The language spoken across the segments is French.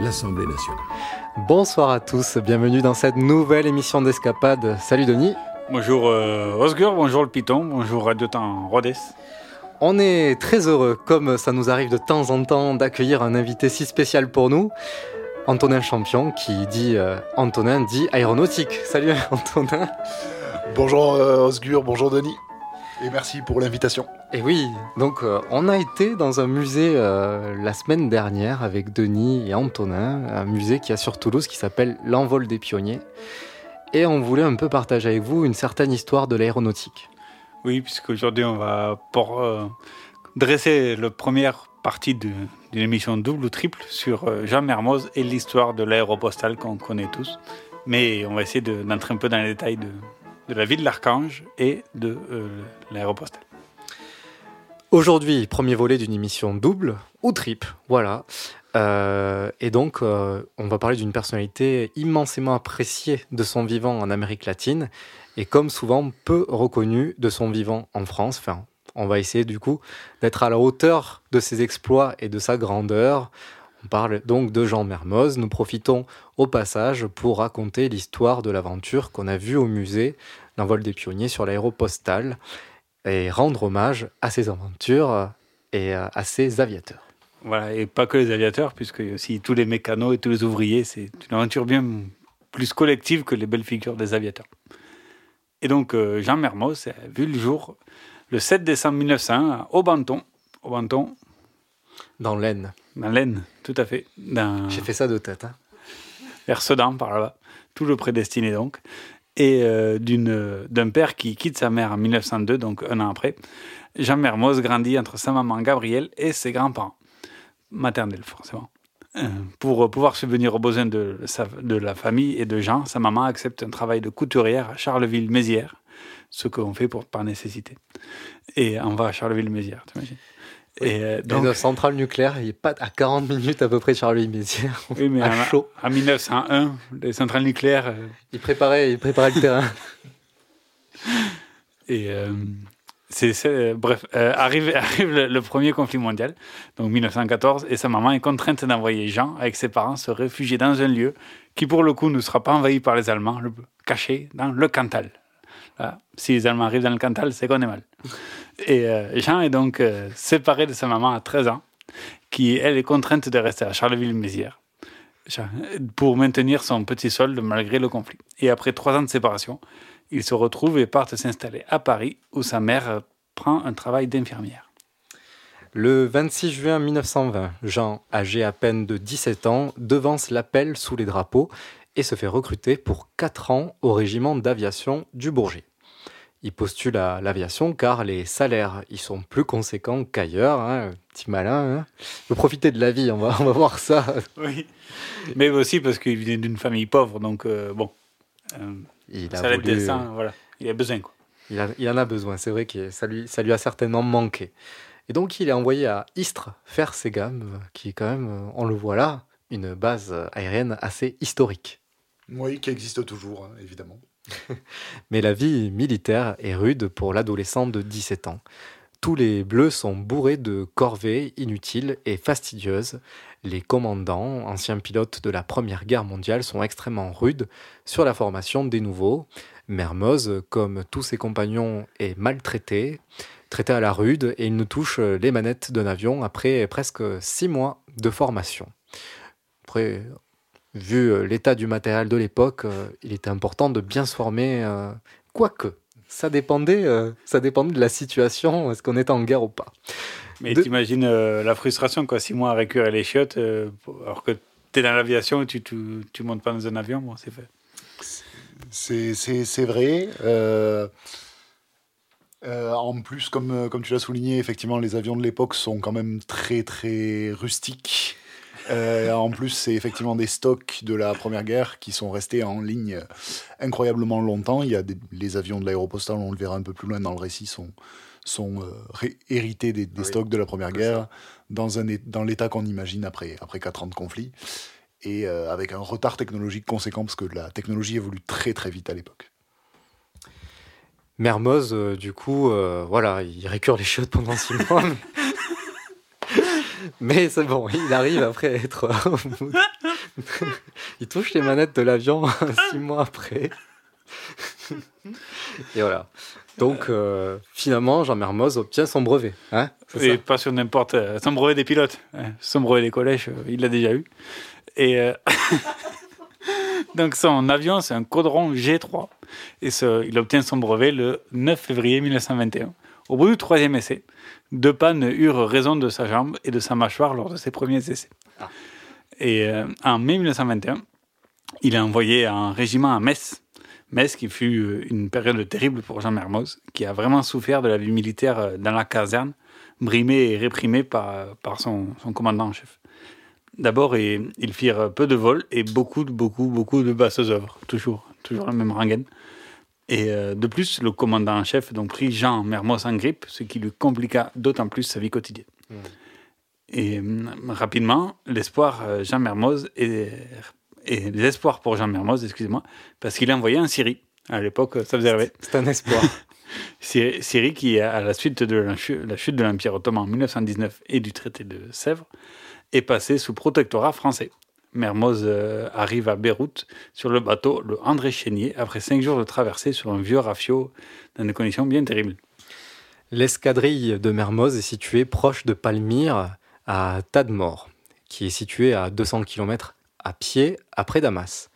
l'Assemblée nationale. Bonsoir à tous, bienvenue dans cette nouvelle émission d'Escapade. Salut Denis. Bonjour euh, Osgur, bonjour le Python, bonjour Radio Temps Rhodes. On est très heureux, comme ça nous arrive de temps en temps, d'accueillir un invité si spécial pour nous. Antonin Champion, qui dit euh, Antonin dit aéronautique. Salut Antonin. Bonjour euh, Osgur, bonjour Denis. Et merci pour l'invitation. Et oui, donc euh, on a été dans un musée euh, la semaine dernière avec Denis et Antonin, un musée qui a sur Toulouse qui s'appelle l'Envol des pionniers. Et on voulait un peu partager avec vous une certaine histoire de l'aéronautique. Oui, puisqu'aujourd'hui on va pour, euh, dresser la première partie d'une émission double ou triple sur euh, Jean Mermoz et l'histoire de l'aéropostale qu'on connaît tous. Mais on va essayer de- d'entrer un peu dans les détails de, de la vie de l'Archange et de euh, l'aéropostale. Aujourd'hui, premier volet d'une émission double ou triple, voilà. Euh, et donc, euh, on va parler d'une personnalité immensément appréciée de son vivant en Amérique latine et comme souvent peu reconnue de son vivant en France. Enfin, on va essayer du coup d'être à la hauteur de ses exploits et de sa grandeur. On parle donc de Jean Mermoz. Nous profitons au passage pour raconter l'histoire de l'aventure qu'on a vue au musée, l'envol des pionniers sur l'aéropostale et rendre hommage à ses aventures et à ses aviateurs. Voilà, et pas que les aviateurs, puisque aussi tous les mécanos et tous les ouvriers, c'est une aventure bien plus collective que les belles figures des aviateurs. Et donc, euh, Jean Mermoz a vu le jour le 7 décembre 1901 au Banton, au Banton, Dans l'Aisne. dans l'Aisne, tout à fait, dans, J'ai fait ça de tête. hein. vers Sedan, par là-bas, tout le prédestiné donc, et euh, d'une- d'un père qui quitte sa mère en 1902, donc un an après. Jean Mermoz grandit entre sa maman Gabrielle et ses grands-parents, maternels forcément. Euh, Pour pouvoir subvenir aux besoins de, sa- de la famille et de Jean, sa maman accepte un travail de couturière à Charleville-Mézières, ce qu'on fait pour, par nécessité. Et on va à Charleville-Mézières, t'imagines? Et euh, Donc, donc, une centrale nucléaire, il est pas à 40 minutes à peu près de Charlie-Mézières. oui, mais à en, chaud. en 1901, les centrales nucléaires euh, Il préparait, il préparait le terrain. Et euh, c'est, c'est- bref, euh, arrive, arrive le, le premier conflit mondial, donc 1914, et sa maman est contrainte d'envoyer Jean avec ses parents se réfugier dans un lieu qui, pour le coup, ne sera pas envahi par les Allemands, le- caché dans le Cantal. Là, si les Allemands arrivent dans le Cantal, c'est qu'on est mal. Et euh, Jean est donc euh, séparé de sa maman à 13 ans, qui, elle, est contrainte de rester à Charleville-Mézières pour maintenir son petit solde malgré le conflit. Et après trois ans de séparation, ils se retrouvent et partent s'installer à Paris, où sa mère euh, prend un travail d'infirmière. Le 26 juin 1920, Jean, âgé à peine de 17 ans, devance l'appel sous les drapeaux et se fait recruter pour 4 ans au régiment d'aviation du Bourget. Il postule à l'aviation car les salaires y sont plus conséquents qu'ailleurs. Hein, petit malin. Hein. Il veut profiter de la vie, on va, on va voir ça. Oui. Mais aussi parce qu'il vient d'une famille pauvre, donc euh, bon. euh, Il a ça voulu- dessin, voilà. Il a besoin, quoi. Il, a- il en a besoin, c'est vrai que ça lui, ça lui a certainement manqué. Et donc il est envoyé à Istres faire ses gammes, qui est quand même, on le voit là, une base aérienne assez historique. Oui, qui existe toujours, hein, évidemment. Mais la vie militaire est rude pour l'adolescent de 17 ans. Tous les bleus sont bourrés de corvées inutiles et fastidieuses. Les commandants, anciens pilotes de la Première Guerre mondiale, sont extrêmement rudes sur la formation des nouveaux. Mermoz, comme tous ses compagnons, est maltraité, traité à la rude, et il ne touche les manettes d'un avion après presque six mois de formation. Après, vu euh, l'état du matériel de l'époque, euh, il était important de bien se former, euh, quoique. Ça dépendait, euh, ça dépendait de la situation, est-ce qu'on était en guerre ou pas. Mais De- t'imagines euh, la frustration, quoi, six mois à récupérer les chiottes, euh, alors que t'es dans l'aviation et tu, tu, tu montes pas dans un avion, bon, c'est fait. C'est- vrai. Euh, euh, en plus, comme, comme tu l'as souligné, effectivement, les avions de l'époque sont quand même très, très rustiques. Euh, en plus, c'est effectivement des stocks de la Première Guerre qui sont restés en ligne incroyablement longtemps. Il y a des- les avions de l'aéropostale, on le verra un peu plus loin dans le récit, sont, sont euh, hérités des, des Oui, stocks de la Première Guerre dans, un, é- dans l'état qu'on imagine après, après 4 ans de conflit. Et euh, avec un retard technologique conséquent, parce que la technologie évolue très très vite à l'époque. Mermoz, euh, du coup, euh, voilà, il récure les chiottes pendant six mois. mais- c'est bon, il arrive après à être. il touche les manettes de l'avion six mois après. Et voilà. Donc, euh, finalement, Jean Mermoz obtient son brevet. Hein C'est Et ça pas sur n'importe. euh, Son brevet des pilotes. hein. Son brevet des collèges, euh, il l'a déjà eu. Et euh, donc son avion, c'est un Caudron G3. Et ce- il obtient son brevet le 9 février 1921. Au bout du troisième essai, deux pannes eurent raison de sa jambe et de sa mâchoire lors de ses premiers essais. Ah. Et euh, en mai 1921, il est envoyé à un régiment à Metz. Metz qui fut euh, une période terrible pour Jean Mermoz, qui a vraiment souffert de la vie militaire euh, dans la caserne, brimé et réprimé par, par son, son commandant en chef. D'abord, ils, ils firent peu de vols et beaucoup, beaucoup, beaucoup de basses œuvres, toujours, toujours la même rengaine. Et euh, de plus, le commandant en chef donc prit Jean Mermoz en grippe, ce qui lui compliqua d'autant plus sa vie quotidienne. Et hum, rapidement, l'espoir euh, Jean Mermoz et, et pour Jean Mermoz, excusez-moi, parce qu'il est envoyé en Syrie. À l'époque, ça faisait rêver. C'est un espoir. Syrie, qui, à la suite de la chu- la chute de l'Empire ottoman en 1919 et du traité de Sèvres, est passé sous protectorat français. Mermoz euh, arrive à Beyrouth sur le bateau le André Chénier après cinq jours de traversée sur un vieux rafio dans des conditions bien terribles. L'escadrille de Mermoz est située proche de Palmyre, à Tadmor, qui est située à 200 km à pied après Damas.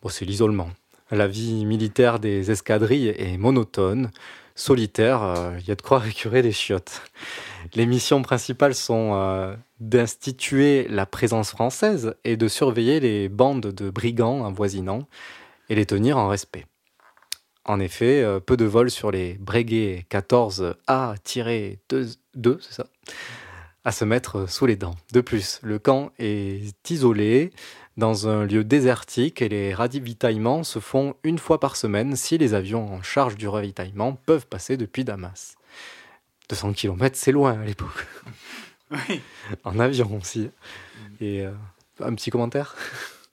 Bon, c'est l'isolement. La vie militaire des escadrilles est monotone, solitaire, euh, il y a de quoi récurer des chiottes. Les missions principales sont euh, d'instituer la présence française et de surveiller les bandes de brigands avoisinants et les tenir en respect. En effet, euh, peu de vols sur les Breguet 14A-2, c'est ça, à se mettre sous les dents. De plus, le camp est isolé dans un lieu désertique et les ravitaillements se font une fois par semaine si les avions en charge du ravitaillement peuvent passer depuis Damas. 200 km, c'est loin à l'époque. Oui. En avion aussi. Et euh, un petit commentaire?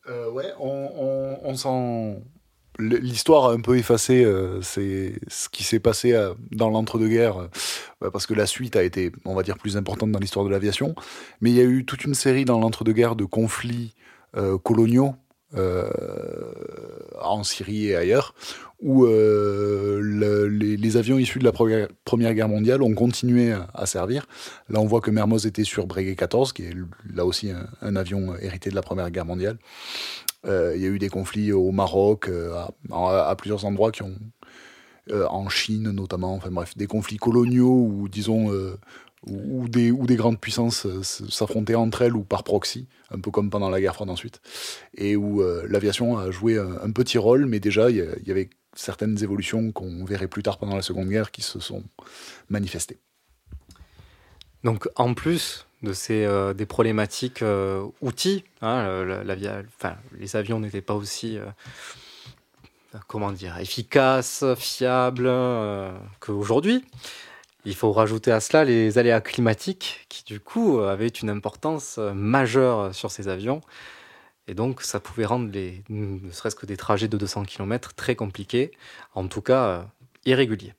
Euh, ouais, on, on, on s'en. L'histoire a un peu effacé euh, c'est ce qui s'est passé euh, dans l'entre-deux-guerres, euh, ouais, parce que la suite a été, on va dire, plus importante dans l'histoire de l'aviation. Mais il y a eu toute une série dans l'entre-deux-guerres de conflits euh, coloniaux euh, en Syrie et ailleurs, où euh, le- les, avions issus de la Première, Guerre mondiale ont continué à, servir. Là, on voit que Mermoz était sur Breguet 14, qui est là aussi un, avion hérité de la Première Guerre mondiale. Euh, il y a eu des conflits au Maroc, euh, à, plusieurs endroits qui ont, euh, en Chine notamment, bref, des conflits coloniaux ou disons où des, grandes puissances euh, s'affrontaient entre elles ou par proxy, un peu comme pendant la guerre froide ensuite, et où euh, l'aviation a joué un, petit rôle, mais déjà il y, avait certaines évolutions qu'on verrait plus tard pendant la Seconde Guerre qui se sont manifestées. Donc, en plus de ces euh, des problématiques outils, hein, enfin, les avions n'étaient pas aussi, comment dire, efficaces, fiables qu'aujourd'hui. Il faut rajouter à cela les aléas climatiques qui, du coup, avaient une importance euh, majeure sur ces avions. Et donc, ça pouvait rendre les, ne serait-ce que des trajets de 200 km très compliqués, en tout cas euh, irréguliers.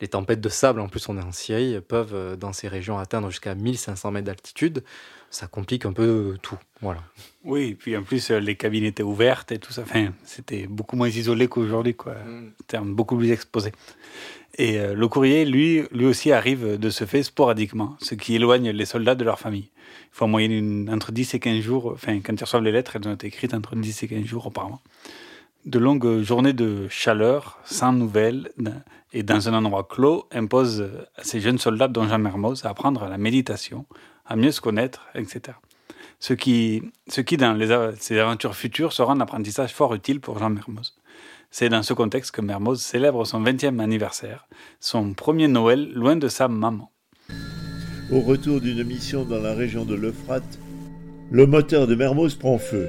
Les tempêtes de sable, en plus on est en Syrie, peuvent euh, dans ces régions atteindre jusqu'à 1500 mètres d'altitude. Ça complique un peu tout. Voilà. Oui, et puis en plus, les cabines étaient ouvertes et tout ça. Enfin, c'était beaucoup moins isolé qu'aujourd'hui, quoi. Termes beaucoup plus exposés. Et euh, le courrier, lui, lui aussi arrive de ce fait sporadiquement, ce qui éloigne les soldats de leur famille. Il faut en moyenne une- entre 10 et 15 jours. Enfin, quand ils reçoivent les lettres, elles ont été écrites entre 10 et 15 jours auparavant. De longues journées de chaleur, sans nouvelles, et dans un endroit clos, imposent à ces jeunes soldats, dont Jean Mermoz, à apprendre la méditation, à mieux se connaître, etc. Ce qui, ce qui dans les, aventures futures, sera un apprentissage fort utile pour Jean Mermoz. C'est dans ce contexte que Mermoz célèbre son 20e anniversaire, son premier Noël loin de sa maman. Au retour d'une mission dans la région de l'Euphrate, le moteur de Mermoz prend feu.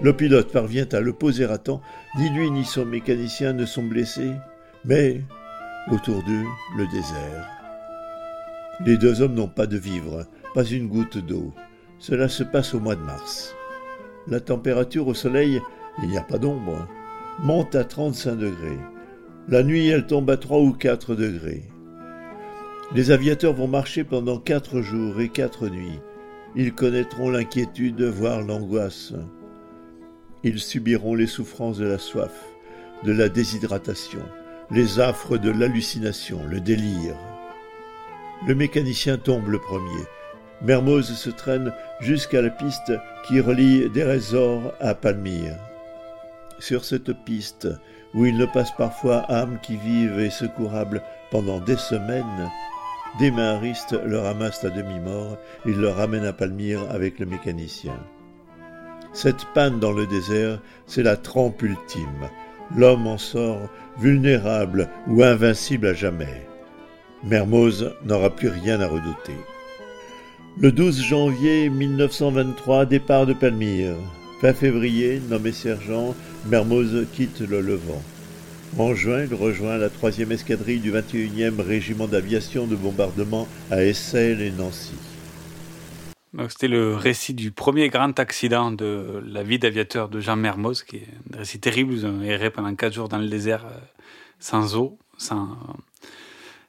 Le pilote parvient à le poser à temps, ni lui ni son mécanicien ne sont blessés, mais autour d'eux, le désert. Les deux hommes n'ont pas de vivres, pas une goutte d'eau. Cela se passe au mois de mars. La température au soleil, il n'y a pas d'ombre, monte à 35 degrés. La nuit, elle tombe à 3 ou 4 degrés. Les aviateurs vont marcher pendant quatre jours et quatre nuits. Ils connaîtront l'inquiétude, voire l'angoisse. Ils subiront les souffrances de la soif, de la déshydratation, les affres de l'hallucination, le délire. Le mécanicien tombe le premier. Mermoz se traîne jusqu'à la piste qui relie Dérésor à Palmyre. Sur cette piste, où il ne passe parfois âmes qui vivent et secourables pendant des semaines, des maharistes le ramassent à demi-mort et le ramènent à Palmyre avec le mécanicien. Cette panne dans le désert, c'est la trempe ultime. L'homme en sort vulnérable ou invincible à jamais. Mermoz n'aura plus rien à redouter. Le 12 janvier 1923, départ de Palmyre. Fin février, nommé sergent, Mermoz quitte le Levant. En juin, il rejoint la 3e escadrille du 21e régiment d'aviation de bombardement à Essel et Nancy. C'était le récit du premier grand accident de la vie d'aviateur de Jean Mermoz, qui est un récit terrible. Ils ont erré pendant quatre jours dans le désert euh, sans eau, sans,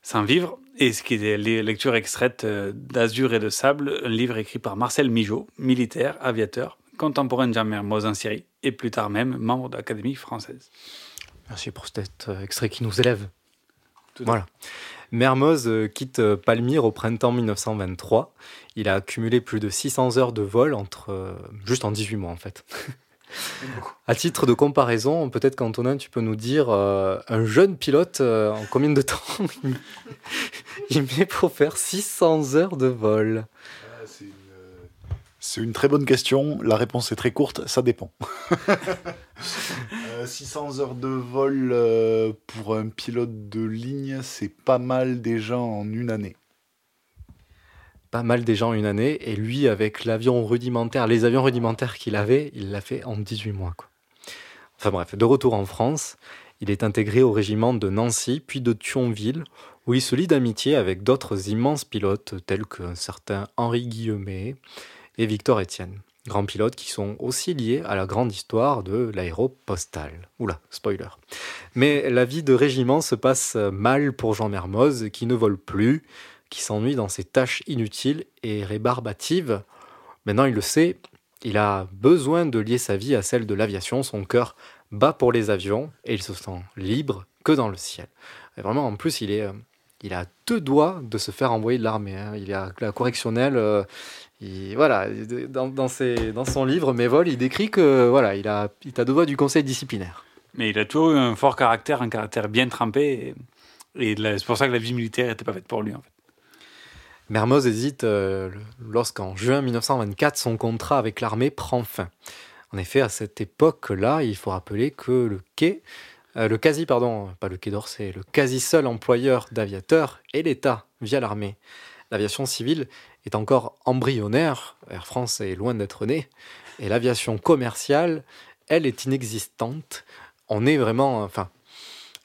sans vivre. Et ce qui est les lectures extraites euh, d'Azur et de Sable, un livre écrit par Marcel Migeot, militaire, aviateur, contemporain de Jean Mermoz en Syrie, et plus tard même membre de l'Académie française. Merci pour cet euh, extrait qui nous élève. Tout voilà. Mermoz euh, quitte euh, Palmyre au printemps 1923. Il a accumulé plus de 600 heures de vol entre juste en 18 mois en fait. à titre de comparaison, peut-être qu'Antonin, tu peux nous dire euh, un jeune pilote euh, en combien de temps il met pour faire 600 heures de vol? C'est une très bonne question. La réponse est très courte, ça dépend. Euh, 600 heures de vol euh, pour un pilote de ligne, c'est pas mal déjà en une année. pas mal déjà en une année, et lui, avec l'avion rudimentaire, les avions rudimentaires qu'il avait, il l'a fait en 18 mois. Quoi. Enfin bref, de retour en France, il est intégré au régiment de Nancy, puis de Thionville, où il se lie d'amitié avec d'autres immenses pilotes, tels que certains Henri Guillemet et Victor Etienne, grands pilotes qui sont aussi liés à la grande histoire de l'aéropostale. Oula, spoiler. Mais la vie de régiment se passe mal pour Jean Mermoz, qui ne vole plus, qui s'ennuie dans ses tâches inutiles et rébarbatives. Maintenant, il le sait, il a besoin de lier sa vie à celle de l'aviation. Son cœur bat pour les avions et il se sent libre que dans le ciel. Et vraiment, en plus, il est, euh, il a deux doigts de se faire envoyer de l'armée. hein. Il à la correctionnelle. euh, il- voilà, dans, dans, ses- dans son livre Mes vols, il décrit que voilà, il a, il a deux doigts du conseil disciplinaire. Mais il a toujours eu un fort caractère, un caractère bien trempé. Et, c'est pour ça que la vie militaire n'était pas faite pour lui, en fait. Mermoz hésite euh, lorsqu'en juin 1924, son contrat avec l'armée prend fin. En effet, à cette époque-là, il faut rappeler que le quai, euh, le quasi, pardon, pas le quai d'Orsay, le quasi seul employeur d'aviateurs est l'État via l'armée. L'aviation civile est encore embryonnaire, Air France est loin d'être née, et l'aviation commerciale, elle, est inexistante. On est vraiment, enfin,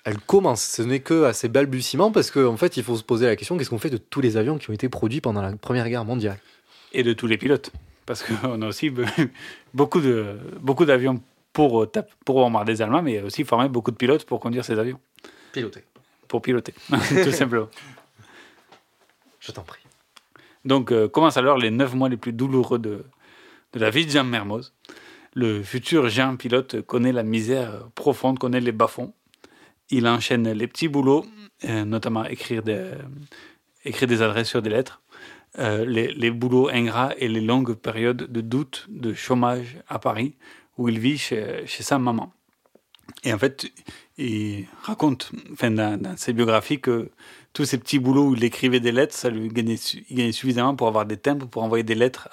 elle commence. Ce n'est que à ses balbutiements parce qu'en en fait, il faut se poser la question qu'est-ce qu'on fait de tous les avions qui ont été produits pendant la Première Guerre mondiale? Et de tous les pilotes. Parce qu'on a aussi beaucoup de beaucoup d'avions pour, euh, pour bombarder des Allemands, mais aussi formé beaucoup de pilotes pour conduire ces avions. Piloter. Pour piloter, tout simplement. Je t'en prie. Donc, euh, commencent alors les neuf mois les plus douloureux de, de la vie de Jean Mermoz. Le futur Jean pilote connaît la misère profonde, connaît les bas-fonds. Il enchaîne les petits boulots, euh, notamment écrire des, écrire des adresses sur des lettres, euh, les, les boulots ingrats et les longues périodes de doute, de chômage à Paris, où il vit chez, chez sa maman. Et en fait, il raconte, enfin, dans, dans ses biographies, que tous ces petits boulots où il écrivait des lettres, ça lui gagnait, il gagnait suffisamment pour avoir des timbres, pour envoyer des lettres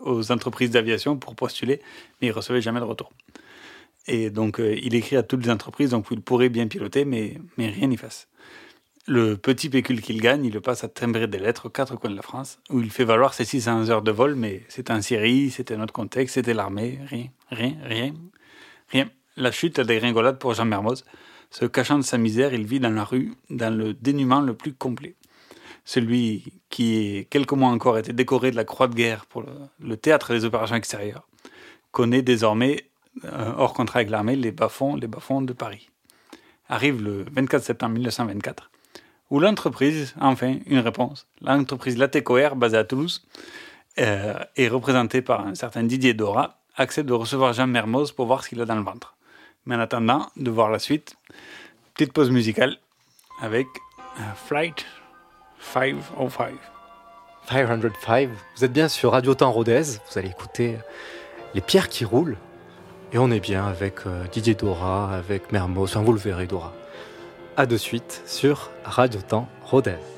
aux entreprises d'aviation pour postuler, mais il recevait jamais de retour. Et donc, euh, il écrit à toutes les entreprises, donc il pourrait bien piloter, mais, mais rien n'y fasse. Le petit pécule qu'il gagne, il le passe à timbrer des lettres aux quatre coins de la France, où il fait valoir ses 600 heures de vol, mais c'était en Syrie, c'était un autre contexte, c'était l'armée, rien, rien, rien, rien. La chute a des ringolades pour Jean Mermoz. Se cachant de sa misère, il vit dans la rue, dans le dénuement le plus complet. Celui qui, quelques mois encore, était décoré de la Croix de guerre pour le, théâtre des opérations extérieures, connaît désormais, euh, hors contrat avec l'armée, les bas-fonds, les de Paris. Arrive le 24 septembre 1924, où l'entreprise, enfin, une réponse, l'entreprise Latécoère, basée à Toulouse, euh, et représentée par un certain Didier Dora, accepte de recevoir Jean Mermoz pour voir ce qu'il a dans le ventre. Mais en attendant de voir la suite, petite pause musicale avec euh, Flight 505. 505, vous êtes bien sur Radio Temps Rodez, vous allez écouter Les pierres qui roulent, et on est bien avec euh, Didier Dora, avec Mermoz, enfin vous le verrez Dora. A de suite sur Radio Temps Rodez.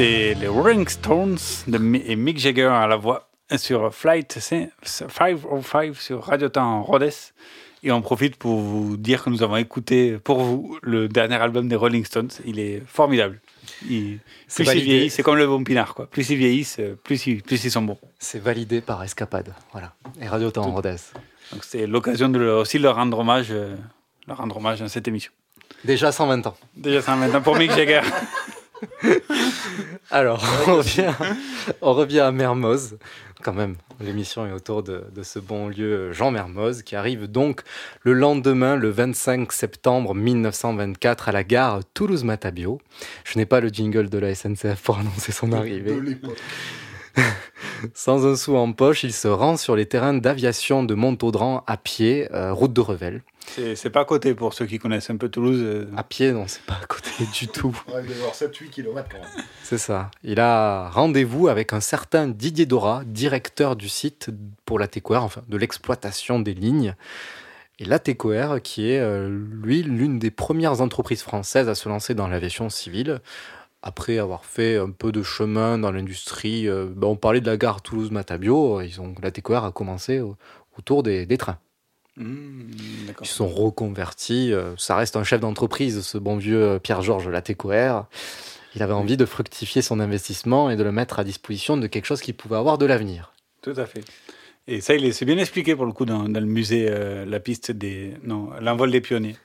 C'était les Rolling Stones de et Mick Jagger à la voix sur Flight 505 sur Radio Temps Rhodes. Et on profite pour vous dire que nous avons écouté pour vous le dernier album des Rolling Stones. Il est formidable. Il, plus ils vieillissent, c'est comme le bon pinard. Quoi. Plus ils vieillissent, plus ils, plus ils sont bons. C'est validé par Escapade. Voilà. Et Radio Temps Rodez. Donc c'est l'occasion de aussi leur rendre hommage, euh, leur rendre hommage dans cette émission. Déjà 120 ans. Déjà 120 ans pour Mick Jagger. Alors, on revient, on revient à Mermoz. Quand même, l'émission est autour de, de, ce bon lieu Jean Mermoz, qui arrive donc le lendemain, le 25 septembre 1924, à la gare Toulouse-Matabio. Je n'ai pas le jingle de la SNCF pour annoncer son arrivée. Sans un sou en poche, il se rend sur les terrains d'aviation de Montaudran à pied, euh, route de Revel. C'est pas à côté pour ceux qui connaissent un peu Toulouse. euh. À pied, non, c'est pas à côté du tout. Ouais, il doit y avoir 7-8 km quand même. C'est ça. Il a rendez-vous avec un certain Didier Dora, directeur du site pour la TECOR, enfin de l'exploitation des lignes. Et la TECOR, qui est, euh, lui, l'une des premières entreprises françaises à se lancer dans l'aviation civile. Après avoir fait un peu de chemin dans l'industrie, euh, ben, on parlait de la gare Toulouse-Matabio, ils ont, la a commencé au- autour des, des trains. Mmh. Ils sont reconvertis. euh, Ça reste un chef d'entreprise, ce bon vieux euh, Pierre-Georges Latécoère. Il avait envie de fructifier son investissement et de le mettre à disposition de quelque chose qui pouvait avoir de l'avenir. Tout à fait. Et ça, il est- c'est bien expliqué pour le coup dans, dans le musée, euh, la piste des. Non, l'envol des pionniers.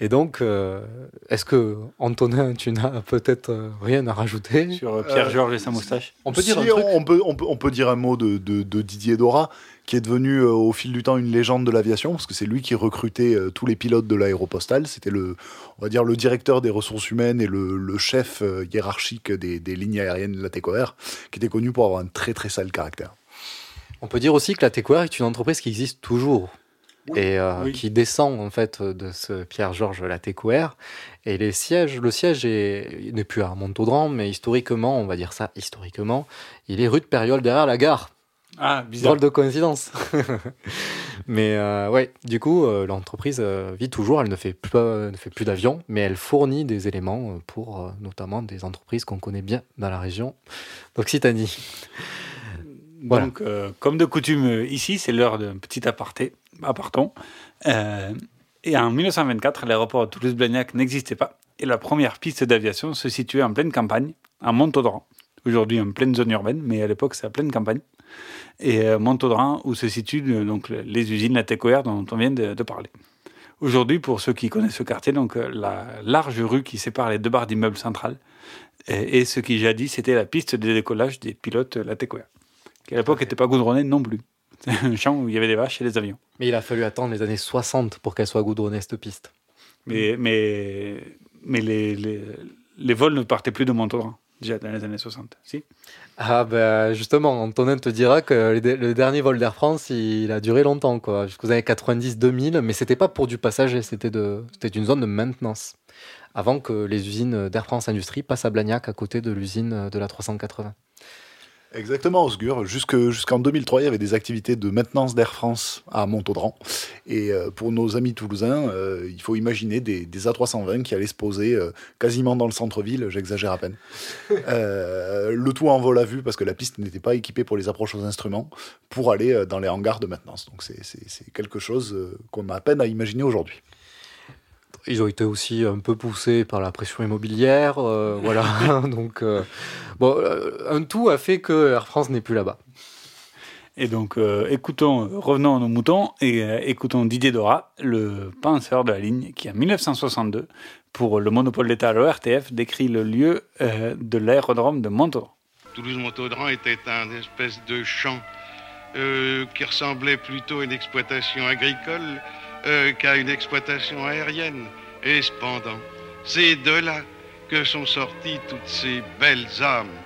Et donc, euh, est-ce que Antonin, tu n'as peut-être euh, rien à rajouter? Sur euh, Pierre-Georges et sa moustache. On peut dire un truc? on peut, on, peut, on peut dire un mot de, de- de Didier Dora, qui est devenu euh, au fil du temps une légende de l'aviation, parce que c'est lui qui recrutait euh, tous les pilotes de l'aéropostale. C'était le, on va dire, le directeur des ressources humaines et le, le chef euh, hiérarchique des, des lignes aériennes de la TECOR, qui était connu pour avoir un très très sale caractère. On peut dire aussi que la TECOR est une entreprise qui existe toujours. Et euh, Oui. qui descend en fait de ce Pierre-Georges Latécoère. Et les sièges, le siège n'est plus à Montaudran, mais historiquement, on va dire ça historiquement, il est rue de Périole derrière la gare. Ah, bizarre. Drôle de coïncidence. mais euh, ouais, du coup, euh, l'entreprise euh, vit toujours. Elle ne fait plus, ne fait plus d'avions, mais elle fournit des éléments pour notamment des entreprises qu'on connaît bien dans la région d'Occitanie. Voilà. Donc, euh, comme de coutume ici, c'est l'heure d'un petit aparté, aparton. Euh, et en 1924, l'aéroport de Toulouse-Blagnac n'existait pas. Et la première piste d'aviation se situait en pleine campagne, à Montaudran. Aujourd'hui, en pleine zone urbaine, mais à l'époque, c'est à pleine campagne. Et euh, Montaudran, où se situent euh, donc, les usines, la TECOR dont on vient de, de parler. Aujourd'hui, pour ceux qui connaissent ce quartier, donc euh, la large rue qui sépare les deux barres d'immeubles centrales, et, et ce qui jadis c'était la piste de décollage des pilotes euh, la TECOR qui à l'époque n'était pas goudronné non plus. Un champ où il y avait des vaches et des avions. Mais il a fallu attendre les années 60 pour qu'elle soit goudronnée, cette piste. Mais, mais, mais les, les, les vols ne partaient plus de Montaudran, déjà dans les années 60. Si Ah ben justement, Antonin te dira que le, dernier vol d'Air France, il a duré longtemps, quoi, jusqu'aux années 90-2000, mais c'était pas pour du passager, c'était une zone de maintenance. Avant que les usines d'Air France Industrie passent à Blagnac, à côté de l'usine de la 380. Exactement, Osgur. Jusque- Jusqu'en 2003, il y avait des activités de maintenance d'Air France à Montaudran. Et euh, pour nos amis toulousains, euh, il faut imaginer des, des A320 qui allaient se poser euh, quasiment dans le centre-ville, j'exagère à peine. Le tout en vol à vue, parce que la piste n'était pas équipée pour les approches aux instruments, pour aller dans les hangars de maintenance. Donc c'est- quelque chose qu'on a à peine à imaginer aujourd'hui. Ils ont été aussi un peu poussés par la pression immobilière, euh, voilà. Donc, euh, bon, euh, un tout a fait que Air France n'est plus là-bas. Et donc, euh, écoutons, revenons à nos moutons et euh, écoutons Didier Dora, le penseur de la ligne, qui en 1962, pour le monopole d'État à l'ORTF, décrit le lieu euh, de l'aérodrome de Montaudran. Toulouse-Montaudran était un espèce de champ euh, qui ressemblait plutôt à une exploitation agricole euh, qu'à une exploitation aérienne. Et cependant, c'est de là que sont sorties toutes ces belles âmes,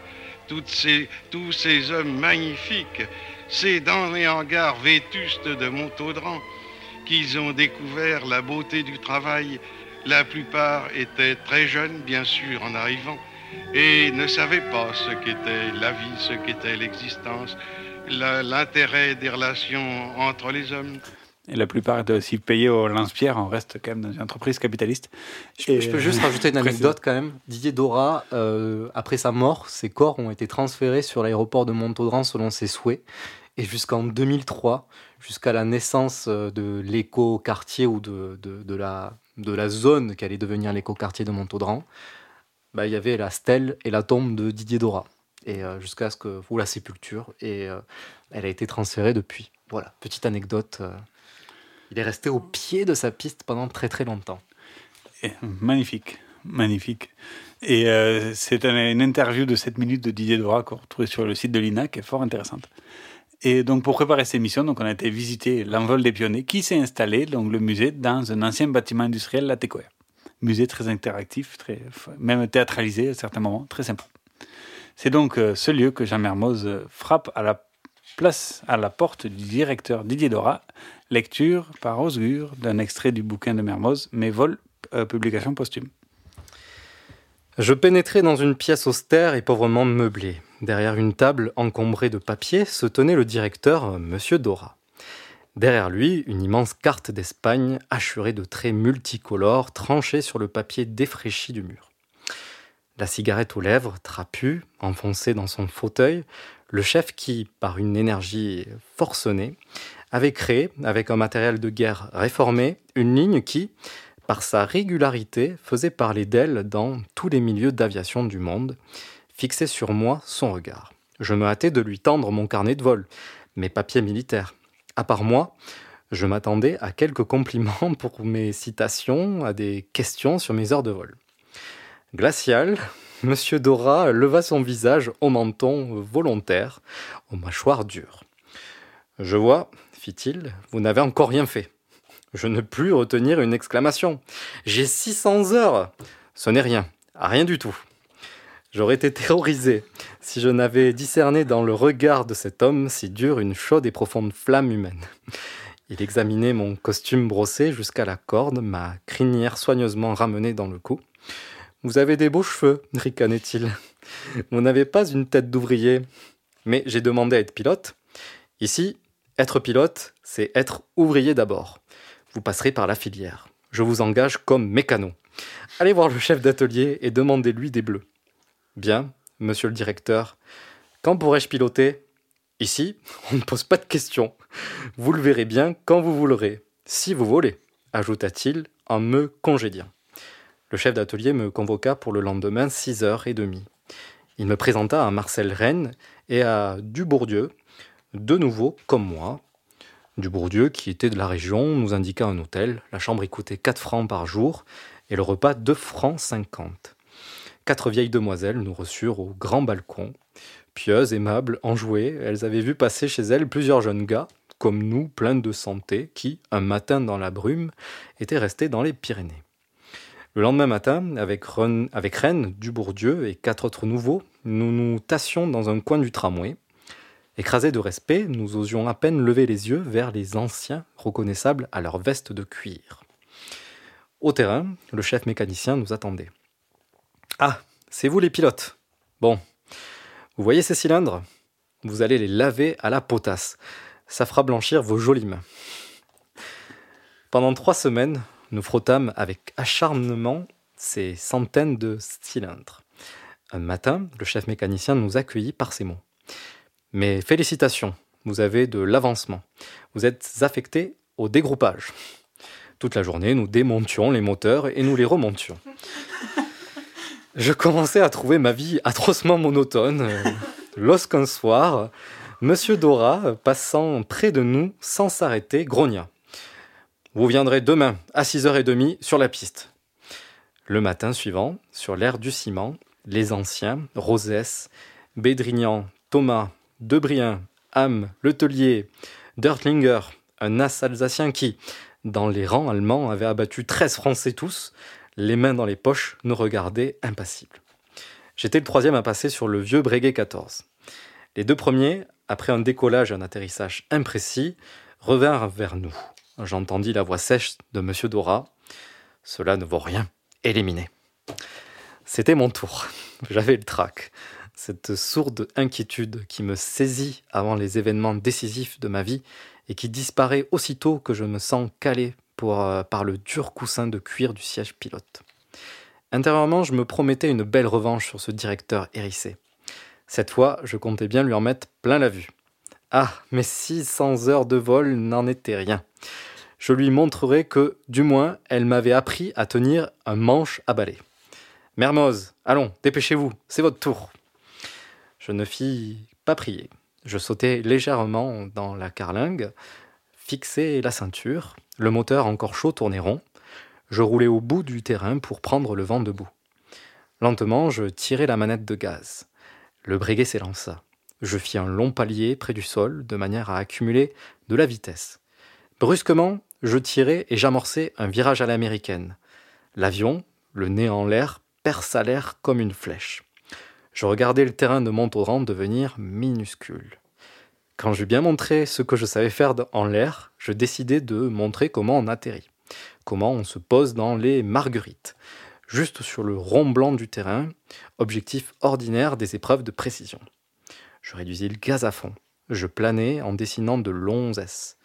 toutes ces, tous ces hommes magnifiques. C'est dans les hangars vétustes de Montaudran qu'ils ont découvert la beauté du travail. La plupart étaient très jeunes, bien sûr, en arrivant et ne savaient pas ce qu'était la vie, ce qu'était l'existence, l'intérêt des relations entre les hommes. Et la plupart aussi payés au lance-pierre, on reste quand même dans une entreprise capitaliste. Je, je peux juste rajouter une anecdote quand même. Didier Dora, euh, après sa mort, ses corps ont été transférés sur l'aéroport de Montaudran selon ses souhaits. Et jusqu'en 2003, jusqu'à la naissance euh, de l'éco-quartier ou de, de, de la, de la zone qui allait devenir l'éco-quartier de Montaudran, bah, il y avait la stèle et la tombe de Didier Dora. Et euh, jusqu'à ce que. ou la sépulture. Et euh, elle a été transférée depuis. Voilà, petite anecdote. Il est resté au pied de sa piste pendant très très longtemps. Magnifique, magnifique. Et euh, c'est un- une interview de 7 minutes de Didier Dora qu'on retrouve sur le site de l'INA qui est fort intéressante. Et donc pour préparer cette émission, donc on a été visiter l'envol des pionniers qui s'est installé, donc le musée, dans un ancien bâtiment industriel, la Tecoère. Musée très interactif, très, même théâtralisé à certains moments, très sympa. C'est donc euh, ce lieu que Jean Mermoz euh, frappe à la place à la porte du directeur Didier Dora, lecture par Osgur d'un extrait du bouquin de Mermoz, mais vol, euh, publication posthume. Je pénétrai dans une pièce austère et pauvrement meublée. Derrière une table encombrée de papier se tenait le directeur, Monsieur Dora. Derrière lui, une immense carte d'Espagne hachurée de traits multicolores tranchés sur le papier défraîchi du mur. La cigarette aux lèvres, trapue, enfoncée dans son fauteuil, le chef qui, par une énergie forcenée, avait créé, avec un matériel de guerre réformé, une ligne qui, par sa régularité, faisait parler d'elle dans tous les milieux d'aviation du monde, fixait sur moi son regard. Je me hâtais de lui tendre mon carnet de vol, mes papiers militaires. À part moi, je m'attendais à quelques compliments pour mes citations, à des questions sur mes heures de vol. Glacial, Monsieur Dora leva son visage au menton volontaire, aux mâchoires dures. Je vois, fit-il, vous n'avez encore rien fait. Je ne plus retenir une exclamation. J'ai 600 heures Ce n'est rien, rien du tout. J'aurais été terrorisé si je n'avais discerné dans le regard de cet homme si dur une chaude et profonde flamme humaine. Il examinait mon costume brossé jusqu'à la corde, ma crinière soigneusement ramenée dans le cou. Vous avez des beaux cheveux, ricanait-il. Vous n'avez pas une tête d'ouvrier. Mais j'ai demandé à être pilote. Ici, être pilote, c'est être ouvrier d'abord. Vous passerez par la filière. Je vous engage comme mécano. Allez voir le chef d'atelier et demandez-lui des bleus. Bien, monsieur le directeur. Quand pourrais-je piloter? Ici, on ne pose pas de questions. Vous le verrez bien quand vous voudrez. Si vous voulez, ajouta-t-il en me congédiant. Le chef d'atelier me convoqua pour le lendemain 6h30. Il me présenta à Marcel Rennes et à Dubourdieu, de nouveau comme moi. Dubourdieu, qui était de la région, nous indiqua un hôtel. La chambre y coûtait 4 francs par jour et le repas 2 francs 50. Quatre vieilles demoiselles nous reçurent au grand balcon. Pieuses, aimables, enjouées, elles avaient vu passer chez elles plusieurs jeunes gars, comme nous, pleins de santé, qui, un matin dans la brume, étaient restés dans les Pyrénées. Le lendemain matin, avec, Ren, avec Rennes, Dubourdieu et quatre autres nouveaux, nous nous tassions dans un coin du tramway. Écrasés de respect, nous osions à peine lever les yeux vers les anciens reconnaissables à leur veste de cuir. Au terrain, le chef mécanicien nous attendait. Ah, c'est vous les pilotes. Bon, vous voyez ces cylindres? Vous allez les laver à la potasse. Ça fera blanchir vos jolies mains. Pendant trois semaines, nous frottâmes avec acharnement ces centaines de cylindres. Un matin, le chef mécanicien nous accueillit par ces mots. Mes félicitations, vous avez de l'avancement. Vous êtes affecté au dégroupage. Toute la journée, nous démontions les moteurs et nous les remontions. Je commençais à trouver ma vie atrocement monotone lorsqu'un soir, Monsieur Dora, passant près de nous sans s'arrêter, grogna. Vous viendrez demain à 6h30 sur la piste. Le matin suivant, sur l'air du ciment, les anciens, Rosès, Bédrignan, Thomas, Debrien, Ham, Letellier, Dertlinger, un as alsacien qui, dans les rangs allemands, avait abattu 13 Français tous, les mains dans les poches, nous regardaient impassibles. J'étais le troisième à passer sur le vieux Breguet 14. Les deux premiers, après un décollage et un atterrissage imprécis, revinrent vers nous. J'entendis la voix sèche de Monsieur Dora. Cela ne vaut rien. Éliminé. C'était mon tour. J'avais le trac. Cette sourde inquiétude qui me saisit avant les événements décisifs de ma vie et qui disparaît aussitôt que je me sens calé euh, par le dur coussin de cuir du siège pilote. Intérieurement, je me promettais une belle revanche sur ce directeur hérissé. Cette fois, je comptais bien lui en mettre plein la vue. Ah, mes 600 heures de vol n'en étaient rien. Je lui montrerai que, du moins, elle m'avait appris à tenir un manche à balai. Mermoz, allons, dépêchez-vous, c'est votre tour. Je ne fis pas prier. Je sautai légèrement dans la carlingue, fixai la ceinture, le moteur encore chaud tournait rond. Je roulais au bout du terrain pour prendre le vent debout. Lentement, je tirai la manette de gaz. Le breguet s'élança. Je fis un long palier près du sol, de manière à accumuler de la vitesse. Brusquement, je tirai et j'amorçai un virage à l'américaine. L'avion, le nez en l'air, perça l'air comme une flèche. Je regardais le terrain de Montauran devenir minuscule. Quand j'eus bien montré ce que je savais faire en l'air, je décidai de montrer comment on atterrit, comment on se pose dans les marguerites, juste sur le rond blanc du terrain, objectif ordinaire des épreuves de précision. Je réduisis le gaz à fond. Je planais en dessinant de longs S.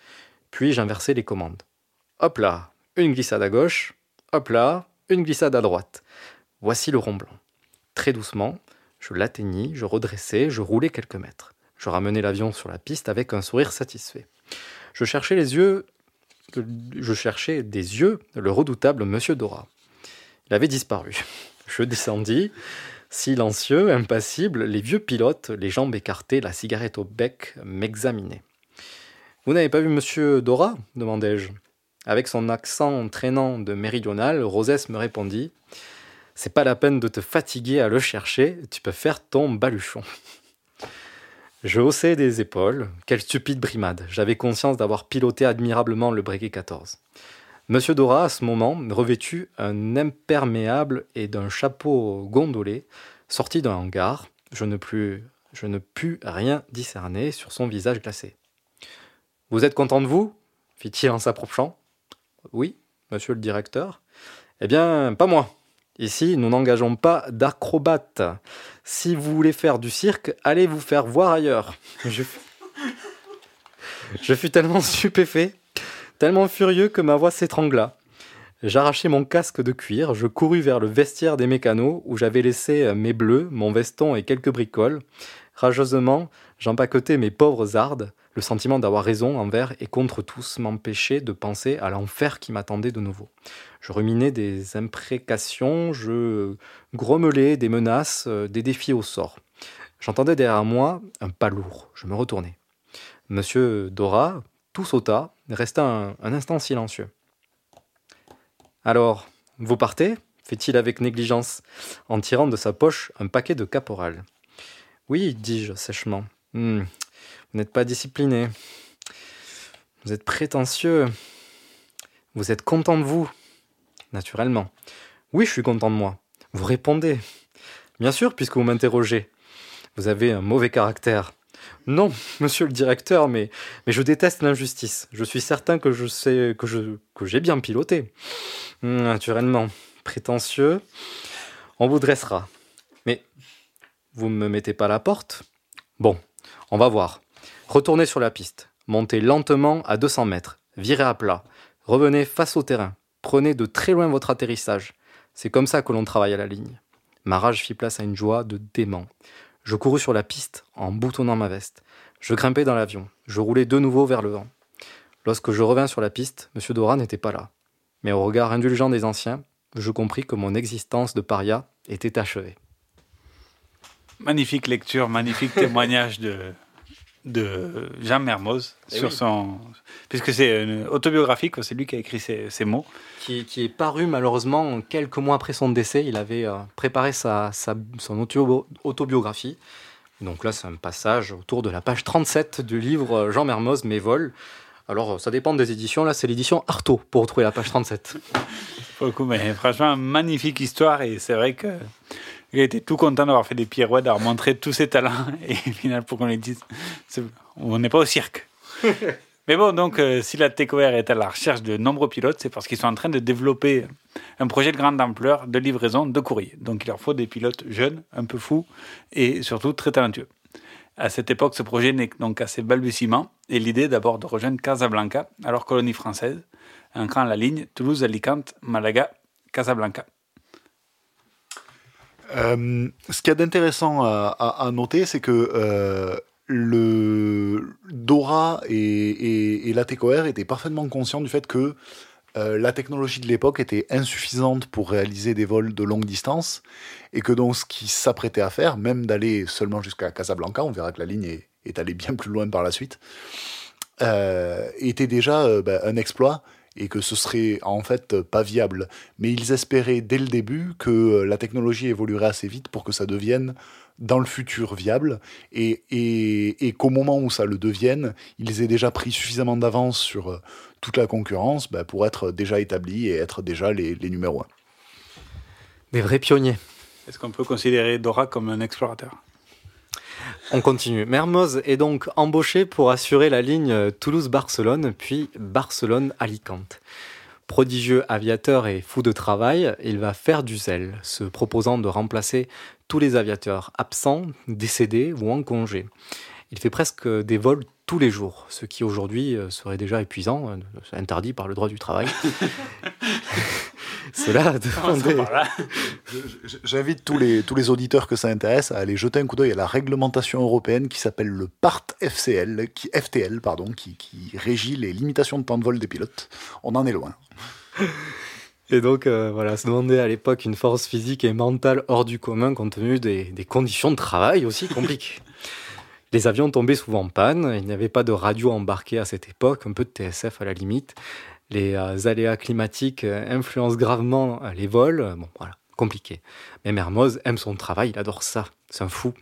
Puis j'inversais les commandes. Hop là, une glissade à gauche, hop là, une glissade à droite. Voici le rond blanc. Très doucement, je l'atteignis, je redressai, je roulai quelques mètres. Je ramenai l'avion sur la piste avec un sourire satisfait. Je cherchais les yeux, je cherchais des yeux le redoutable Monsieur Dora. Il avait disparu. Je descendis, silencieux, impassible, les vieux pilotes, les jambes écartées, la cigarette au bec, m'examinaient. Vous n'avez pas vu Monsieur Dora? demandai-je. Avec son accent traînant de méridional, Rosès me répondit C'est pas la peine de te fatiguer à le chercher, tu peux faire ton baluchon. Je haussai des épaules. Quelle stupide brimade. J'avais conscience d'avoir piloté admirablement le Breguet 14. Monsieur Dora, à ce moment, revêtu un imperméable et d'un chapeau gondolé, sortit d'un hangar. Je ne, pus rien discerner sur son visage glacé. Vous êtes content de vous? fit-il en s'approchant. Oui, monsieur le directeur. Eh bien, pas moi. Ici, nous n'engageons pas d'acrobates. Si vous voulez faire du cirque, allez vous faire voir ailleurs. Je fus tellement stupéfait, tellement furieux que ma voix s'étrangla. J'arrachai mon casque de cuir, je courus vers le vestiaire des mécanos où j'avais laissé mes bleus, mon veston et quelques bricoles. Rageusement, j'empaquetai mes pauvres ardes. Le sentiment d'avoir raison envers et contre tous m'empêchait de penser à l'enfer qui m'attendait de nouveau. Je ruminais des imprécations, je grommelais des menaces, des défis au sort. J'entendais derrière moi un pas lourd. Je me retournai. Monsieur Dora, tout sauta, resta un, instant silencieux. Alors, vous partez fit-il avec négligence, en tirant de sa poche un paquet de caporal. Oui, dis-je sèchement. Hmm, vous n'êtes pas discipliné. Vous êtes prétentieux. Vous êtes content de vous. Naturellement. Oui, je suis content de moi. Vous répondez. Bien sûr, puisque vous m'interrogez. Vous avez un mauvais caractère. Non, monsieur le directeur, mais, mais je déteste l'injustice. Je suis certain que je sais que je que j'ai bien piloté. Naturellement. Prétentieux. On vous dressera. Mais vous ne me mettez pas à la porte? Bon, on va voir. Retournez sur la piste. Montez lentement à 200 mètres. Virez à plat. Revenez face au terrain. Prenez de très loin votre atterrissage. C'est comme ça que l'on travaille à la ligne. Ma rage fit place à une joie de dément. Je courus sur la piste en boutonnant ma veste. Je grimpai dans l'avion. Je roulai de nouveau vers le vent. Lorsque je revins sur la piste, M. Dora n'était pas là. Mais au regard indulgent des anciens, je compris que mon existence de paria était achevée. Magnifique lecture, magnifique témoignage de, de Jean Mermoz Eh sur oui. son. Puisque c'est une autobiographique, c'est lui qui a écrit ces, ces mots. Qui, qui est paru malheureusement quelques mois après son décès. Il avait euh, préparé sa, sa- son auto- autobiographie. Donc là, c'est un passage autour de la page 37 du livre euh, Jean Mermoz, Mes vols. Alors, euh, ça dépend des éditions. Là, c'est l'édition Artaud pour retrouver la page 37. Pour le coup, mais franchement, magnifique histoire et c'est vrai que il été tout content d'avoir fait des pirouettes, d'avoir montré tous ses talents et au final, pour qu'on lui dise, on n'est pas au cirque. Mais bon, donc, euh, si la TECOR est à la recherche de nombreux pilotes, c'est parce qu'ils sont en train de développer un projet de grande ampleur de livraison de courrier. Donc, il leur faut des pilotes jeunes, un peu fous et surtout très talentueux. À cette époque, ce projet n'est donc à ses balbutiements et l'idée d'abord de rejoindre Casablanca, alors colonie française, ancrant la ligne Toulouse, Alicante, Malaga, Casablanca. Euh, ce qu'il y a d'intéressant à, noter, c'est que euh, le Dora et, et, et la TECOR étaient parfaitement conscients du fait que euh, la technologie de l'époque était insuffisante pour réaliser des vols de longue distance et que donc ce qu'ils s'apprêtaient à faire, même d'aller seulement jusqu'à Casablanca, on verra que la ligne est, allée bien plus loin par la suite, était déjà bah, un exploit et que ce serait en fait pas viable. Mais ils espéraient dès le début que la technologie évoluerait assez vite pour que ça devienne dans le futur viable et, et, et qu'au moment où ça le devienne, ils aient déjà pris suffisamment d'avance sur euh, toute la concurrence bah, pour être déjà établis et être déjà les, les numéros 1. Des vrais pionniers. Est-ce qu'on peut considérer Dora comme un explorateur? On continue. Mermoz est donc embauché pour assurer la ligne Toulouse-Barcelone, puis Barcelone-Alicante. Prodigieux aviateur et fou de travail, il va faire du zèle, se proposant de remplacer tous les aviateurs absents, décédés ou en congé. Il fait presque des vols tous les jours, ce qui aujourd'hui euh, serait déjà épuisant, euh, interdit par le droit du travail. Cela a demandé... J'invite tous les, tous les auditeurs que ça intéresse à aller jeter un coup d'œil à la réglementation européenne qui s'appelle le PART FCL, qui, FTL, pardon, qui, qui régit les limitations de temps de vol des pilotes. On en est loin. Et donc, euh, voilà, se demander à l'époque une force physique et mentale hors du commun compte tenu des, des conditions de travail aussi compliquées. Les avions tombaient souvent en panne, il n'y avait pas de radio embarquée à cette époque, un peu de TSF à la limite. Les euh, aléas climatiques euh, influencent gravement euh, les vols. Bon, voilà, compliqué. Mais Mermoz aime son travail, il adore ça, c'est un fou.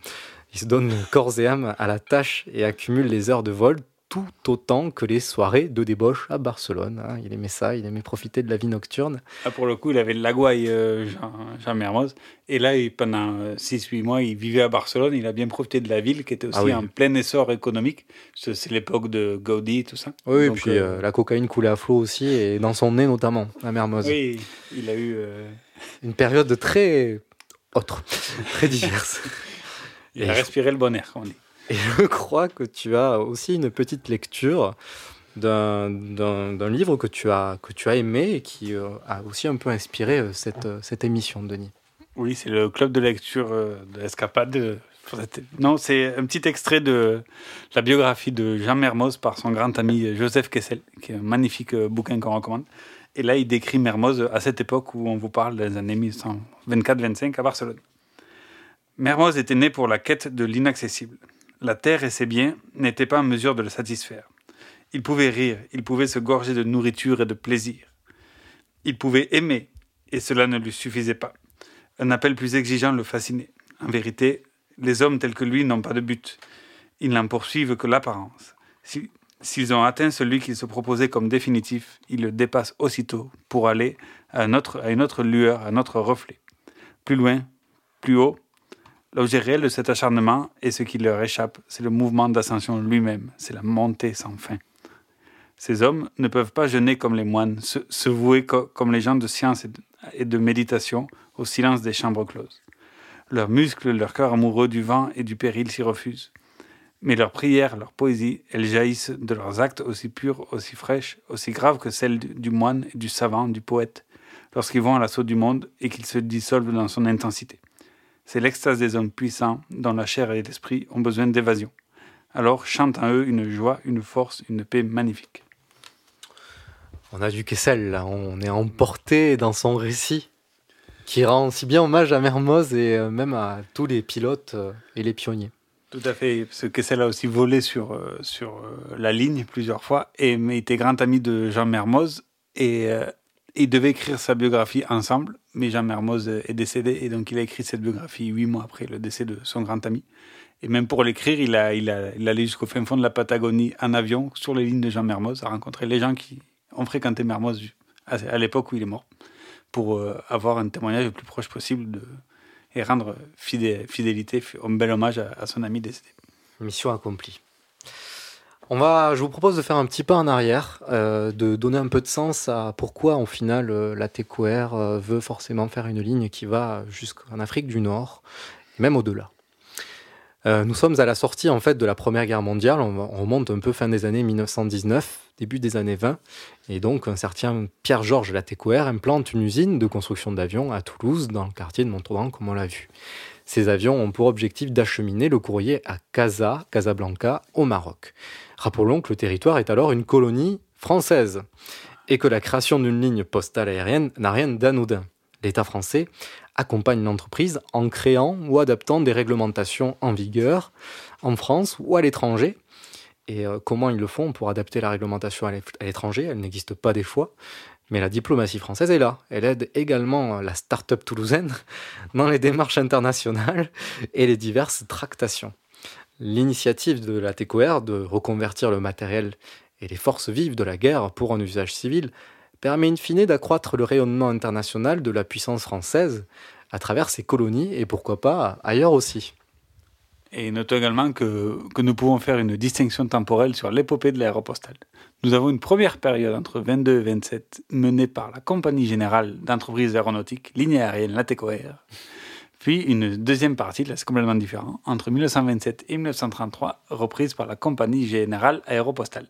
Il se donne corps et âme à la tâche et accumule les heures de vol tout autant que les soirées de débauche à Barcelone. hein. Il aimait ça, il aimait profiter de la vie nocturne. Ah, pour le coup, il avait le Laguaille, euh, Jean, Jean Mermoz. Et là, il- pendant 6-8 mois, il vivait à Barcelone. Il a bien profité de la ville, qui était aussi Ah oui. en plein essor économique. C'est l'époque de Gaudi, tout ça. Oui, et puis euh, euh, la cocaïne coulait à flot aussi, et dans son nez notamment, à Mermoz. Oui, il a eu. euh, Une période très autre, très diverse. il Et a respiré le bon air, comme on dit. Et je crois que tu as aussi une petite lecture d'un- livre que tu, as, aimé et qui euh, a aussi un peu inspiré euh, cette, euh, cette émission, Denis. Oui, c'est le club de lecture euh, de l'Escapade. Non, c'est un petit extrait de la biographie de Jean Mermoz par son grand ami Joseph Kessel, qui est un magnifique bouquin qu'on recommande. Et là, il décrit Mermoz à cette époque où on vous parle des années 1924-25 à Barcelone. Mermoz était né pour la quête de l'inaccessible. La terre et ses biens n'étaient pas en mesure de le satisfaire. Il pouvait rire, il pouvait se gorger de nourriture et de plaisir. Il pouvait aimer, et cela ne lui suffisait pas. Un appel plus exigeant le fascinait. En vérité, les hommes tels que lui n'ont pas de but. Ils n'en poursuivent que l'apparence. Si- S'ils ont atteint celui qu'ils se proposaient comme définitif, ils le dépassent aussitôt pour aller à une autre lueur, à un autre reflet. Plus loin, plus haut, l'objet réel de cet acharnement et ce qui leur échappe, c'est le mouvement d'ascension lui-même, c'est la montée sans fin. Ces hommes ne peuvent pas jeûner comme les moines, se, vouer co- comme les gens de science et de, méditation au silence des chambres closes. Leurs muscles, leur cœur amoureux du vent et du péril s'y refusent. Mais leurs prières, leur poésie, elles jaillissent de leurs actes aussi purs, aussi fraîches, aussi graves que celles du, moine, du savant, du poète, lorsqu'ils vont à l'assaut du monde et qu'ils se dissolvent dans son intensité. C'est l'extase des hommes puissants dont la chair et l'esprit ont besoin d'évasion. Alors chante en eux une joie, une force, une paix magnifique. On a du Kessel, là, on est emporté dans son récit, qui rend si bien hommage à Mermoz et euh, même à tous les pilotes euh, et les pionniers. Tout à fait, parce que Kessel a aussi volé sur, euh, sur la ligne plusieurs fois, et mais il était grand ami de Jean Mermoz, et euh, ils devaient écrire sa biographie ensemble, mais Jean Mermoz est décédé, et donc il a écrit cette biographie huit mois après le décès de son grand ami. Et même pour l'écrire, il, a, il, a, il jusqu'au fin fond de la Patagonie en avion, sur les lignes de Jean Mermoz, à rencontrer les gens qui ont fréquenté Mermoz à, l'époque où il est mort, pour euh, avoir un témoignage le plus proche possible et rendre fidé- fidélité, un bel hommage à, à son ami décédé. Mission accomplie. On va, je vous propose de faire un petit pas en arrière, euh, de donner un peu de sens à pourquoi, au final, euh, la TQR euh, veut forcément faire une ligne qui va jusqu'en Afrique du Nord, même au-delà. Euh, nous sommes à la sortie en fait de la Première Guerre mondiale. On, remonte un peu fin des années 1919, début des années 20, et donc un certain Pierre Georges de la TQR implante une usine de construction d'avions à Toulouse, dans le quartier de Montauban, comme on l'a vu. Ces avions ont pour objectif d'acheminer le courrier à Casa, Casablanca, au Maroc. Rappelons que le territoire est alors une colonie française et que la création d'une ligne postale aérienne n'a rien d'anodin. L'État français accompagne l'entreprise en créant ou adaptant des réglementations en vigueur en France ou à l'étranger Et euh, comment ils le font pour adapter la réglementation à l'étranger? Elle n'existe pas des fois. Mais la diplomatie française est là. Elle aide également la start-up toulousaine dans les démarches internationales et les diverses tractations. L'initiative de la TCOR de reconvertir le matériel et les forces vives de la guerre pour un usage civil permet in fine d'accroître le rayonnement international de la puissance française à travers ses colonies et pourquoi pas ailleurs aussi. Et notons également que, nous pouvons faire une distinction temporelle sur l'épopée de l'aéropostale. Nous avons une première période entre 22 et 27 menée par la Compagnie Générale d'entreprises aéronautiques, ligne aérienne, la TECOR. Puis une deuxième partie, là c'est complètement différent, entre 1927 et 1933, reprise par la Compagnie Générale Aéropostale.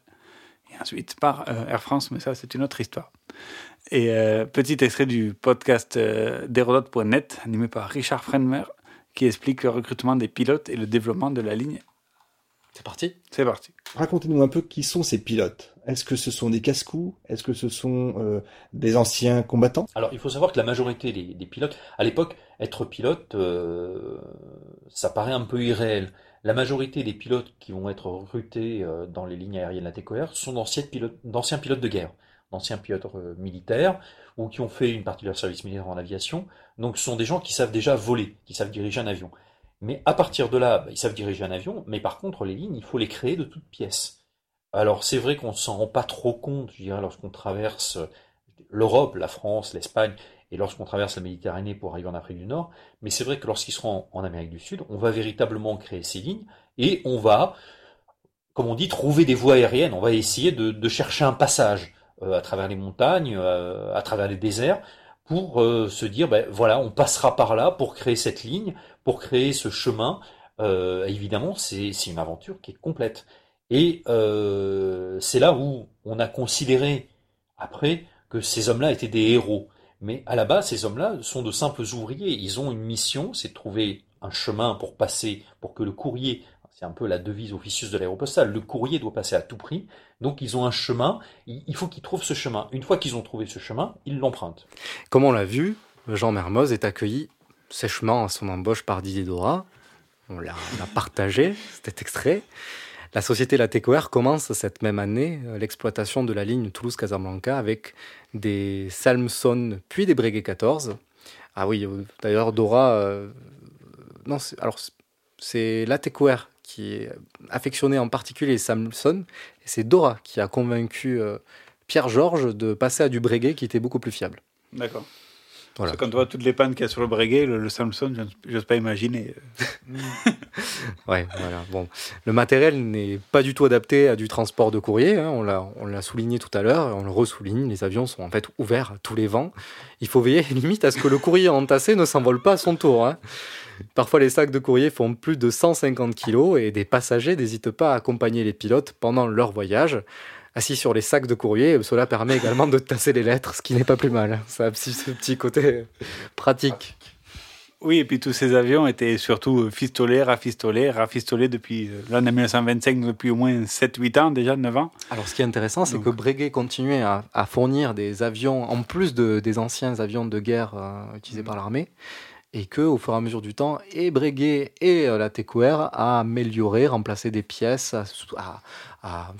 Et ensuite par euh, Air France, mais ça c'est une autre histoire. Et euh, petit extrait du podcast euh, d'Hérodote.net, animé par Richard Frenmer, qui explique le recrutement des pilotes et le développement de la ligne. C'est parti C'est parti. Racontez-nous un peu qui sont ces pilotes. Est-ce que ce sont des casse-coups Est-ce que ce sont euh, des anciens combattants? Alors, il faut savoir que la majorité des, des pilotes, à l'époque, être pilote, euh, ça paraît un peu irréel. La majorité des pilotes qui vont être recrutés euh, dans les lignes aériennes de la TCOR sont d'anciens pilotes, pilotes de guerre d'anciens pilotes euh, militaires ou qui ont fait une partie de leur service militaire en aviation. Donc ce sont des gens qui savent déjà voler, qui savent diriger un avion. Mais à partir de là, bah, ils savent diriger un avion, mais par contre les lignes, il faut les créer de toutes pièces. Alors c'est vrai qu'on ne s'en rend pas trop compte, je dirais, lorsqu'on traverse euh, l'Europe, la France, l'Espagne, et lorsqu'on traverse la Méditerranée pour arriver en Afrique du Nord, mais c'est vrai que lorsqu'ils seront en Amérique du Sud, on va véritablement créer ces lignes, et on va, comme on dit, trouver des voies aériennes, on va essayer de, chercher un passage. Euh, à travers les montagnes, euh, à travers les déserts, pour euh, se dire, ben voilà, on passera par là pour créer cette ligne, pour créer ce chemin. évidemment, c'est une aventure qui est complète. Et c'est là où on a considéré après que ces hommes-là étaient des héros. Mais à la base, ces hommes-là sont de simples ouvriers. Ils ont une mission, c'est de trouver un chemin pour passer, pour que le courrier c'est un peu la devise officieuse de l'aéropostale. Le courrier doit passer à tout prix. Donc ils ont un chemin. Il faut qu'ils trouvent ce chemin. Une fois qu'ils ont trouvé ce chemin, ils l'empruntent. Comme on l'a vu, Jean Mermoz est accueilli sèchement à son embauche par Didier Dora. On l'a partagé, cet extrait. La société La commence cette même année euh, l'exploitation de la ligne Toulouse-Casablanca avec des Salmson puis des Breguet 14. Ah oui, euh, d'ailleurs Dora... Euh, non, alors c'est La qui est affectionné en particulier Samson, et c'est Dora qui a convaincu Pierre-Georges de passer à du Breguet qui était beaucoup plus fiable. D'accord. Voilà. Quand on voit toutes les pannes qu'il y a sur le Breguet, le, Samson, je n'ose pas imaginer. ouais, voilà. Bon, le matériel n'est pas du tout adapté à du transport de courrier. Hein. On l'a souligné tout à l'heure, on le ressouligne. Les avions sont en fait ouverts à tous les vents. Il faut veiller limite à ce que le courrier entassé ne s'envole pas à son tour. Hein. Parfois, les sacs de courrier font plus de 150 kilos et des passagers n'hésitent pas à accompagner les pilotes pendant leur voyage. Assis sur les sacs de courrier, cela permet également de tasser les lettres, ce qui n'est pas plus mal. Ça a ce petit côté pratique. Oui, et puis tous ces avions étaient surtout fistolés, rafistolés, rafistolés depuis euh, l'année 1925, depuis au moins 7-8 ans, déjà 9 ans. Alors ce qui est intéressant, c'est que Breguet continuait à, fournir des avions, en plus de, des anciens avions de guerre euh, utilisés par l'armée, et que au fur et à mesure du temps, et Breguet et euh, la TQR a amélioré, remplacé des pièces, à,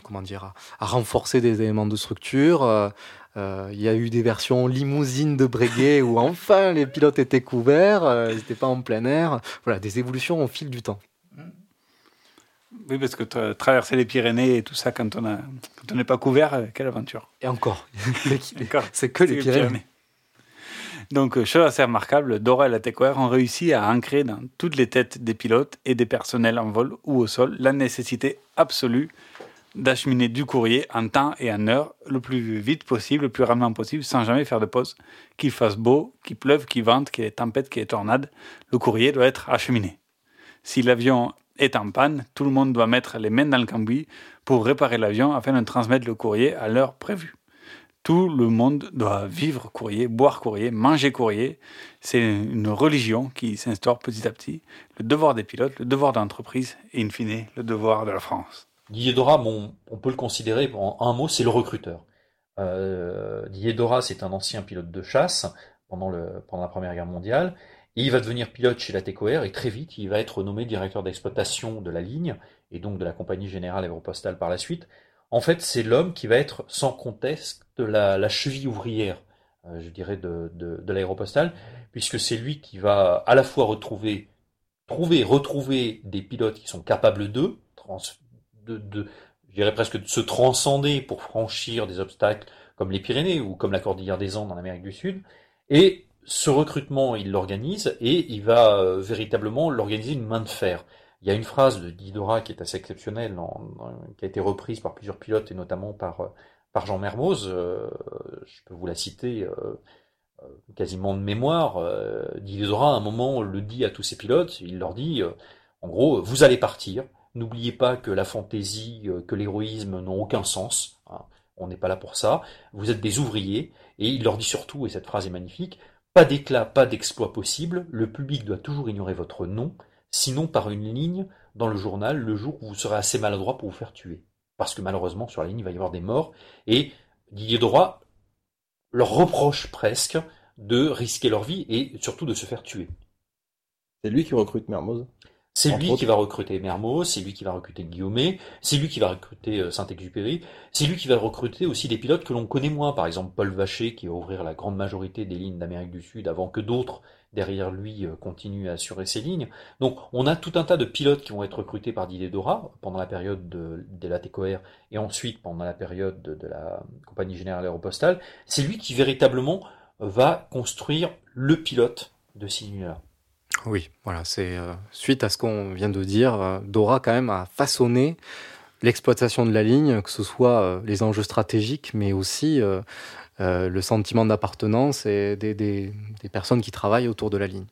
comment dire, à, renforcer des éléments de structure. Euh, euh, il y a eu des versions limousines de Breguet où enfin les pilotes étaient couverts, ils n'étaient pas en plein air. Voilà, des évolutions au fil du temps. Oui, parce que traverser les Pyrénées et tout ça quand on n'est pas couvert, quelle aventure. Et encore, c'est que les Pyrénées. Donc, euh, chose assez remarquable, Dora et la TechWare ont réussi à ancrer dans toutes les têtes des pilotes et des personnels en vol ou au sol la nécessité absolue d'acheminer du courrier en temps et en heure le plus vite possible, le plus rapidement possible, sans jamais faire de pause. Qu'il fasse beau, qu'il pleuve, qu'il vente, qu'il y ait tempête, qu'il y ait tornade, le courrier doit être acheminé. Si l'avion est en panne, tout le monde doit mettre les mains dans le cambouis pour réparer l'avion afin de transmettre le courrier à l'heure prévue. Tout le monde doit vivre courrier, boire courrier, manger courrier. C'est une religion qui s'instaure petit à petit. Le devoir des pilotes, le devoir d'entreprise et, in fine, le devoir de la France. Didier Dora, on peut le considérer, en un mot, c'est le recruteur. Euh, Didier Dora, c'est un ancien pilote de chasse pendant la Première Guerre mondiale. Et il va devenir pilote chez la TECOR et très vite, il va être nommé directeur d'exploitation de la ligne et donc de la compagnie générale aéropostale par la suite. En fait, c'est l'homme qui va être sans conteste la, cheville ouvrière, euh, je dirais, de, l'aéropostale, puisque c'est lui qui va à la fois retrouver, trouver, retrouver des pilotes qui sont capables d'eux, de, de, je dirais presque de se transcender pour franchir des obstacles comme les Pyrénées ou comme la Cordillère des Andes en Amérique du Sud, et ce recrutement, il l'organise et il va euh, véritablement l'organiser une main de fer. Il y a une phrase de Didora qui est assez exceptionnelle, qui a été reprise par plusieurs pilotes et notamment par, euh, Jean Mermoz. Euh, je peux vous la citer quasiment de mémoire. Didora, à un moment, le dit à tous ses pilotes. Il leur dit, en gros, vous allez partir. N'oubliez pas que la fantaisie, que l'héroïsme n'ont aucun sens. Hein. On n'est pas là pour ça. Vous êtes des ouvriers. Et il leur dit surtout, et cette phrase est magnifique, pas d'éclat, pas d'exploit possible, le public doit toujours ignorer votre nom, sinon par une ligne dans le journal le jour où vous serez assez maladroit pour vous faire tuer. Parce que malheureusement, sur la ligne, il va y avoir des morts, et Didier Droit leur reproche presque de risquer leur vie et surtout de se faire tuer. C'est lui qui recrute Mermoz? C'est lui qui va recruter Mermoz, c'est lui qui va recruter Guillaumet, c'est lui qui va recruter euh, Saint-Exupéry, c'est lui qui va recruter aussi des pilotes que l'on connaît moins, par exemple Paul Vacher qui va ouvrir la grande majorité des lignes d'Amérique du Sud avant que d'autres derrière lui euh, continuent à assurer ces lignes. Donc on a tout un tas de pilotes qui vont être recrutés par Didier Dora pendant la période de, la TECOR et ensuite pendant la période de, la Compagnie Générale Aéropostale. C'est lui qui véritablement va construire le pilote de lignes-là. Oui, voilà, c'est euh, suite à ce qu'on vient de dire, euh, Dora quand même a façonné l'exploitation de la ligne, que ce soit les enjeux stratégiques, mais aussi le sentiment d'appartenance et des, des, personnes qui travaillent autour de la ligne.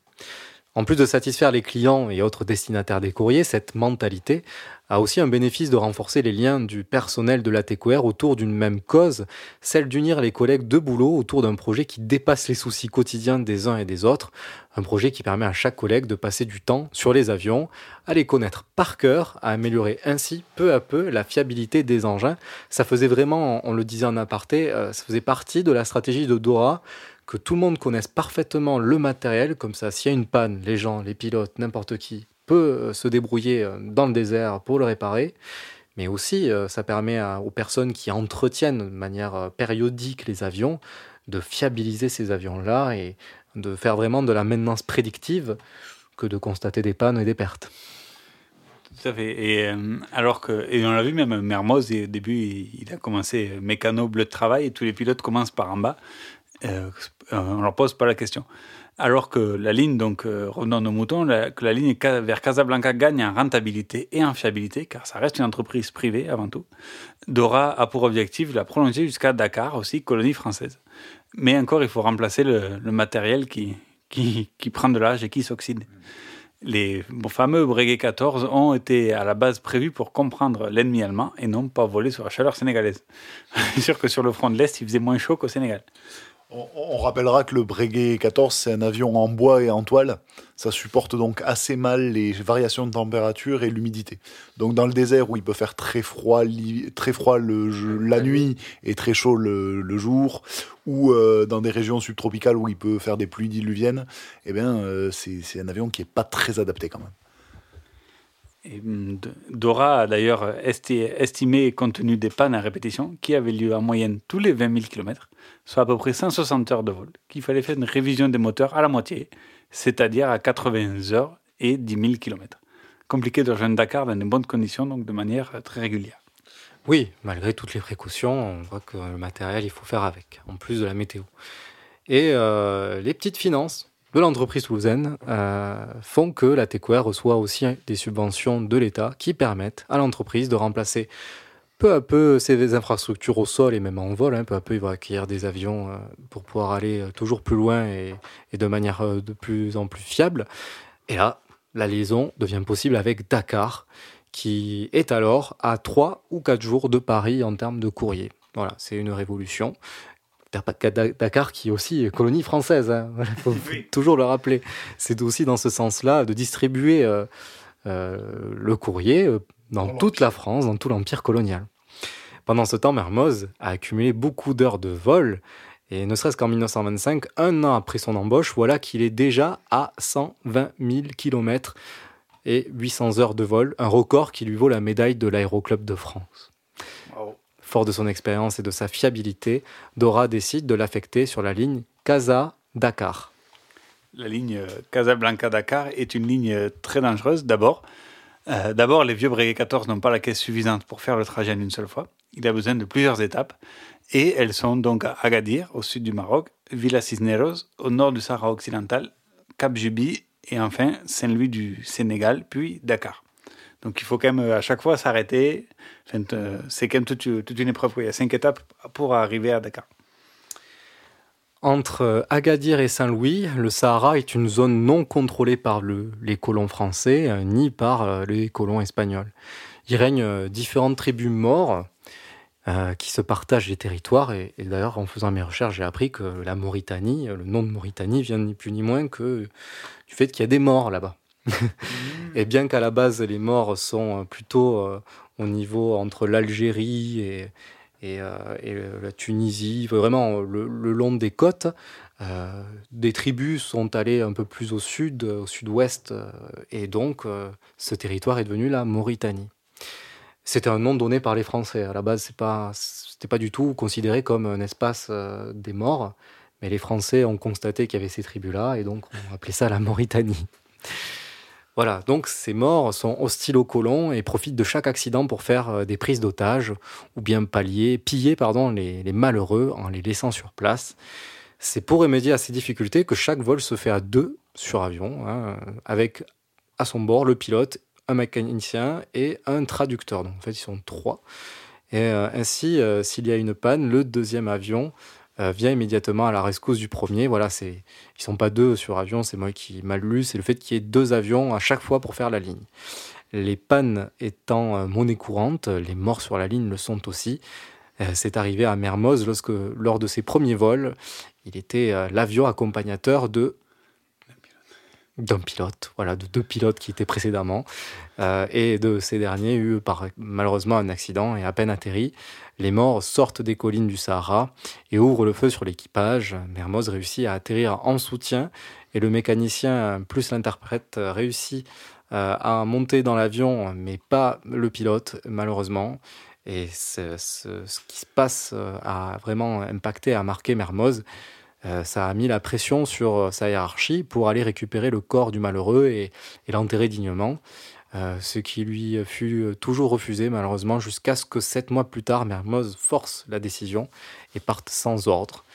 En plus de satisfaire les clients et autres destinataires des courriers, cette mentalité a aussi un bénéfice de renforcer les liens du personnel de la TQR autour d'une même cause, celle d'unir les collègues de boulot autour d'un projet qui dépasse les soucis quotidiens des uns et des autres, un projet qui permet à chaque collègue de passer du temps sur les avions, à les connaître par cœur, à améliorer ainsi peu à peu la fiabilité des engins. Ça faisait vraiment, on le disait en aparté, euh, ça faisait partie de la stratégie de Dora que tout le monde connaisse parfaitement le matériel, comme ça s'il y a une panne, les gens, les pilotes, n'importe qui peut euh, se débrouiller euh, dans le désert pour le réparer, mais aussi euh, ça permet aux personnes qui entretiennent de manière périodique les avions de fiabiliser ces avions-là et de faire vraiment de la maintenance prédictive que de constater des pannes et des pertes. Tout à fait. Et alors que, et on l'a vu même, Mermoz, au début, il, a commencé mécano bleu de travail et tous les pilotes commencent par en bas. On leur pose pas la question. Alors que la ligne, donc euh, revenons nos moutons, que la ligne vers Casablanca gagne en rentabilité et en fiabilité, car ça reste une entreprise privée avant tout. Dora a pour objectif de la prolonger jusqu'à Dakar, aussi colonie française. Mais encore, il faut remplacer le, matériel qui, qui, prend de l'âge et qui s'oxyde. Les fameux Breguet 14 ont été à la base prévus pour comprendre l'ennemi allemand et non pas voler sur la chaleur sénégalaise. C'est sûr que sur le front de l'Est, il faisait moins chaud qu'au Sénégal. On, rappellera que le Breguet 14, c'est un avion en bois et en toile. Ça supporte donc assez mal les variations de température et l'humidité. Donc dans le désert où il peut faire très froid, très froid la nuit et très chaud le, jour, ou euh, dans des régions subtropicales où il peut faire des pluies diluviennes, eh bien euh, c'est un avion qui est pas très adapté quand même. Mm, Dora a d'ailleurs estimé, compte tenu des pannes à répétition, qui avaient lieu en moyenne tous les 20 000 km, soit à peu près 160 heures de vol, qu'il fallait faire une révision des moteurs à la moitié, c'est-à-dire à 80 heures et 10 000 km. Compliqué de rejoindre Dakar dans de bonnes conditions, donc de manière très régulière. Oui, malgré toutes les précautions, on voit que le matériel, il faut faire avec, en plus de la météo. Et euh, les petites finances, de l'entreprise toulousaine euh, font que la TQR reçoit aussi des subventions de l'État qui permettent à l'entreprise de remplacer peu à peu ses infrastructures au sol et même en vol. Hein. peu à peu, il va acquérir des avions euh, pour pouvoir aller euh, toujours plus loin et, de manière de plus en plus fiable. Et là, la liaison devient possible avec Dakar, qui est alors à 3 ou 4 jours de Paris en termes de courrier. Voilà, c'est une révolution. Dakar qui est aussi colonie française, il hein. faut toujours le rappeler. C'est aussi dans ce sens-là de distribuer euh, euh, le courrier euh, dans toute la France, dans tout l'empire colonial. Pendant ce temps, Mermoz a accumulé beaucoup d'heures de vol Et ne serait-ce qu'en 1925, un an après son embauche, voilà qu'il est déjà à 120 000 km et 800 heures de vol, un record qui lui vaut la médaille de l'Aéroclub de France. Fort de son expérience et de sa fiabilité, Dora décide de l'affecter sur la ligne Casa-Dakar. La ligne euh, Casablanca-Dakar est une ligne euh, très dangereuse d'abord. Euh, d'abord, les vieux Breguet 14 n'ont pas la caisse suffisante pour faire le trajet en une seule fois. Il a besoin de plusieurs étapes. Et elles sont donc à Agadir, au sud du Maroc, Villa Cisneros, au nord du Sahara occidental, Cap Juby et enfin Saint-Louis du Sénégal, puis Dakar. Donc il faut quand même à chaque fois s'arrêter. c'est quand même toute, une épreuve. Il y a cinq étapes pour arriver à Dakar. Entre Agadir et Saint-Louis, le Sahara est une zone non contrôlée par les colons français euh, ni par euh, les colons espagnols. Il règne euh, différentes tribus mortes qui se partagent les territoires. Et, d'ailleurs, en faisant mes recherches, j'ai appris que la Mauritanie, le nom de Mauritanie vient ni plus ni moins que du fait qu'il y a des morts là-bas. et bien qu'à la base, les morts sont plutôt au niveau entre l'Algérie et, euh, la Tunisie, vraiment le, long des côtes. Euh, des tribus sont allées un peu plus au sud, au sud-ouest, euh, et donc ce territoire est devenu la Mauritanie. C'était un nom donné par les Français. À la base, c'est pas, pas du tout considéré comme un espace des morts, mais les Français ont constaté qu'il y avait ces tribus-là, et donc on appelait ça la Mauritanie. Voilà, donc ces morts sont hostiles aux colons et profitent de chaque accident pour faire euh, des prises d'otages ou bien pallier, piller pardon, les, malheureux en les laissant sur place. C'est pour remédier à ces difficultés que chaque vol se fait à deux sur avion, hein, avec à son bord le pilote, un mécanicien et un traducteur. Donc en fait, ils sont trois. Et euh, ainsi, euh, s'il y a une panne, le deuxième avion euh, vient immédiatement à la rescousse du premier. Voilà, c'est ils sont pas deux sur avion, c'est moi qui mal lu, c'est le fait qu'il y ait deux avions à chaque fois pour faire la ligne. Les pannes étant euh, monnaie courante, les morts sur la ligne le sont aussi. Euh, c'est arrivé à Mermoz lorsque, lors de ses premiers vols, il était l'avion accompagnateur de d'un pilote, voilà, de deux pilotes qui étaient précédemment, et de ces derniers eu par, malheureusement un accident et à peine atterri. Les morts sortent des collines du Sahara et ouvrent le feu sur l'équipage. Mermoz réussit à atterrir en soutien et le mécanicien plus l'interprète réussit euh, à monter dans l'avion, mais pas le pilote, malheureusement. Et ce, qui se passe euh, a vraiment impacté, a marqué Mermoz. Euh, ça a mis la pression sur sa hiérarchie pour aller récupérer le corps du malheureux et l'enterrer dignement. Euh, ce qui lui fut toujours refusé malheureusement jusqu'à ce que sept mois plus tard, Mermoz force la décision et parte sans ordre.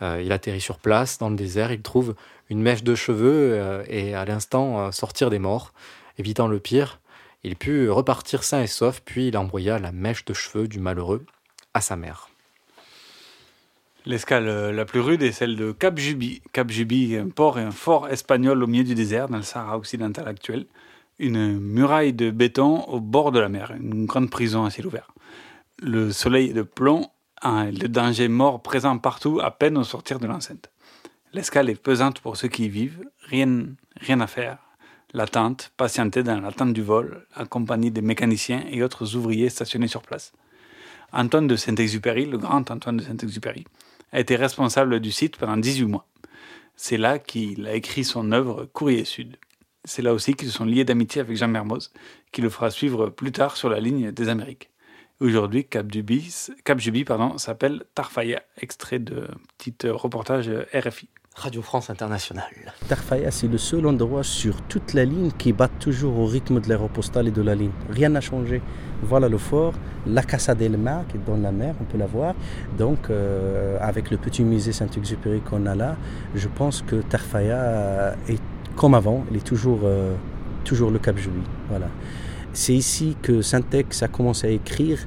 Euh, il atterrit sur place dans le désert, il trouve une mèche de cheveux euh, et à l'instant sortir des morts, évitant le pire. Il put repartir sain et sauf, puis il envoya la mèche de cheveux du malheureux à sa mère. L'escale la plus rude est celle de Cap Juby. Cap Juby un port et un fort espagnol au milieu du désert, dans le Sahara occidental actuel une muraille de béton au bord de la mer, une grande prison à ciel ouvert. Le soleil de plomb, le danger mort présent partout à peine au sortir de l'enceinte. L'escale est pesante pour ceux qui y vivent, rien, rien à faire. L'attente, patienter dans l'attente du vol, accompagné des mécaniciens et autres ouvriers stationnés sur place. Antoine de Saint-Exupéry, le grand Antoine de Saint-Exupéry, a été responsable du site pendant 18 mois. C'est là qu'il a écrit son œuvre Courrier Sud. C'est là aussi qu'ils sont liés d'amitié avec Jean Mermoz, qui le fera suivre plus tard sur la ligne des Amériques. Aujourd'hui, Cap pardon, s'appelle Tarfaya, extrait de petit reportage RFI. Radio France Internationale. Tarfaya, c'est le seul endroit sur toute la ligne qui bat toujours au rythme de l'aéropostale et de la ligne. Rien n'a changé. Voilà le fort, la Casa del Mar qui est dans la mer, on peut la voir. Donc, euh, avec le petit musée Saint-Exupéry qu'on a là, je pense que Tarfaya est comme avant, il est toujours, euh, toujours le Cap Julie. Voilà. C'est ici que Syntex a commencé à écrire.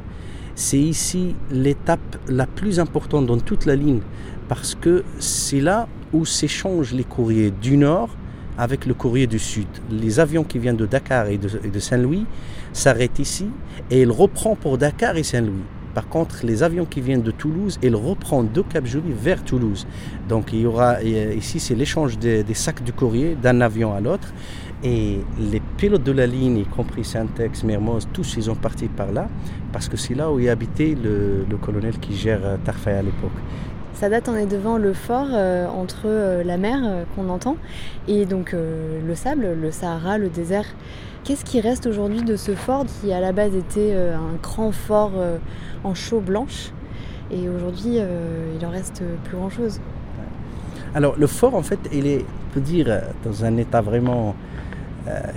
C'est ici l'étape la plus importante dans toute la ligne parce que c'est là où s'échangent les courriers du nord avec le courrier du sud. Les avions qui viennent de Dakar et de, Saint-Louis s'arrêtent ici et ils reprennent pour Dakar et Saint-Louis. Par contre, les avions qui viennent de Toulouse, ils reprennent de Cap Joli vers Toulouse. Donc il y aura ici c'est l'échange des, sacs du courrier d'un avion à l'autre. Et les pilotes de la ligne, y compris Syntex, Mermoz, tous ils ont parti par là parce que c'est là où il habitait le, colonel qui gère Tarfaya à l'époque. Ça date, on est devant le fort euh, entre euh, la mer euh, qu'on entend et donc le sable, le Sahara, le désert. Qu'est-ce qui reste aujourd'hui de ce fort qui à la base était un grand fort en chaux blanche et aujourd'hui il en reste plus grand chose Alors le fort en fait il est, on peut dire, dans un état vraiment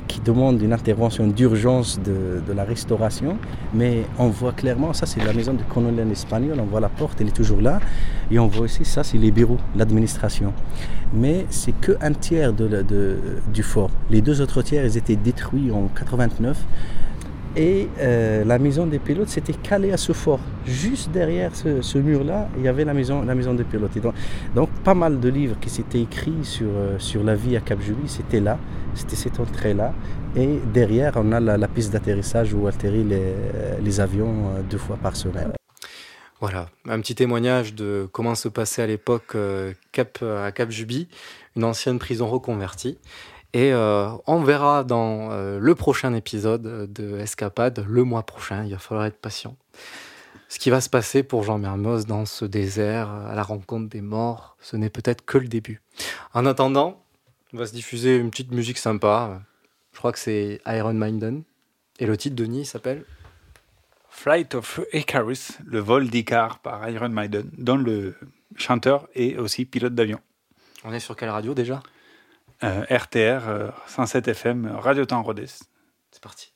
qui demande une intervention d'urgence de, la restauration. Mais on voit clairement, ça c'est la maison du colonel espagnol, on voit la porte, elle est toujours là. Et on voit aussi, ça c'est les bureaux, l'administration. Mais c'est que un tiers de, du fort. Les deux autres tiers, ils étaient détruits en 89. Et euh, la maison des pilotes s'était calée à ce fort. Juste derrière ce, mur-là, il y avait la maison, la maison des pilotes. Donc, donc, pas mal de livres qui s'étaient écrits sur, euh, sur la vie à Cap Julie, c'était là c'était cette entrée-là. Et derrière, on a la, piste d'atterrissage où atterrissent les, les, avions euh, deux fois par semaine. Voilà, un petit témoignage de comment se passait à l'époque euh, Cap, à Cap Juby, une ancienne prison reconvertie. Et euh, on verra dans euh, le prochain épisode de Escapade, le mois prochain, il va falloir être patient. Ce qui va se passer pour Jean Mermoz dans ce désert, à la rencontre des morts, ce n'est peut-être que le début. En attendant, on va se diffuser une petite musique sympa. Je crois que c'est Iron Maiden. Et le titre, Denis, s'appelle Flight of Icarus, le vol d'Icar par Iron Maiden, dont le chanteur est aussi pilote d'avion. On est sur quelle radio déjà? euh, RTR, euh, 107 FM, Radio Temps Rhodes. C'est parti.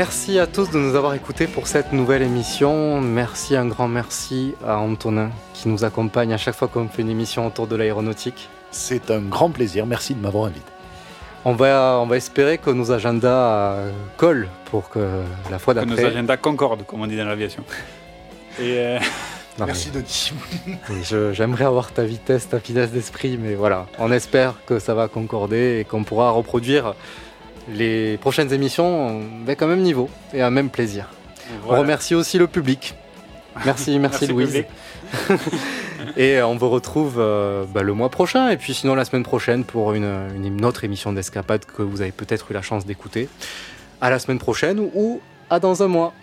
Merci à tous de nous avoir écoutés pour cette nouvelle émission. Merci, un grand merci à Antonin qui nous accompagne à chaque fois qu'on fait une émission autour de l'aéronautique. C'est un grand plaisir, merci de m'avoir invité. On va, on va espérer que nos agendas collent pour que la fois d'après... Que nos agendas concordent, comme on dit dans l'aviation. Et euh... Non, Merci Denis. J'aimerais avoir ta vitesse, ta finesse d'esprit, mais voilà, on espère que ça va concorder et qu'on pourra reproduire les prochaines émissions avec un même niveau et un même plaisir. Voilà. On remercie aussi le public. Merci, merci, Merci, Louise. et on vous retrouve euh, bah, le mois prochain et puis sinon la semaine prochaine pour une, une autre émission d'escapade que vous avez peut-être eu la chance d'écouter. À la semaine prochaine ou à dans un mois.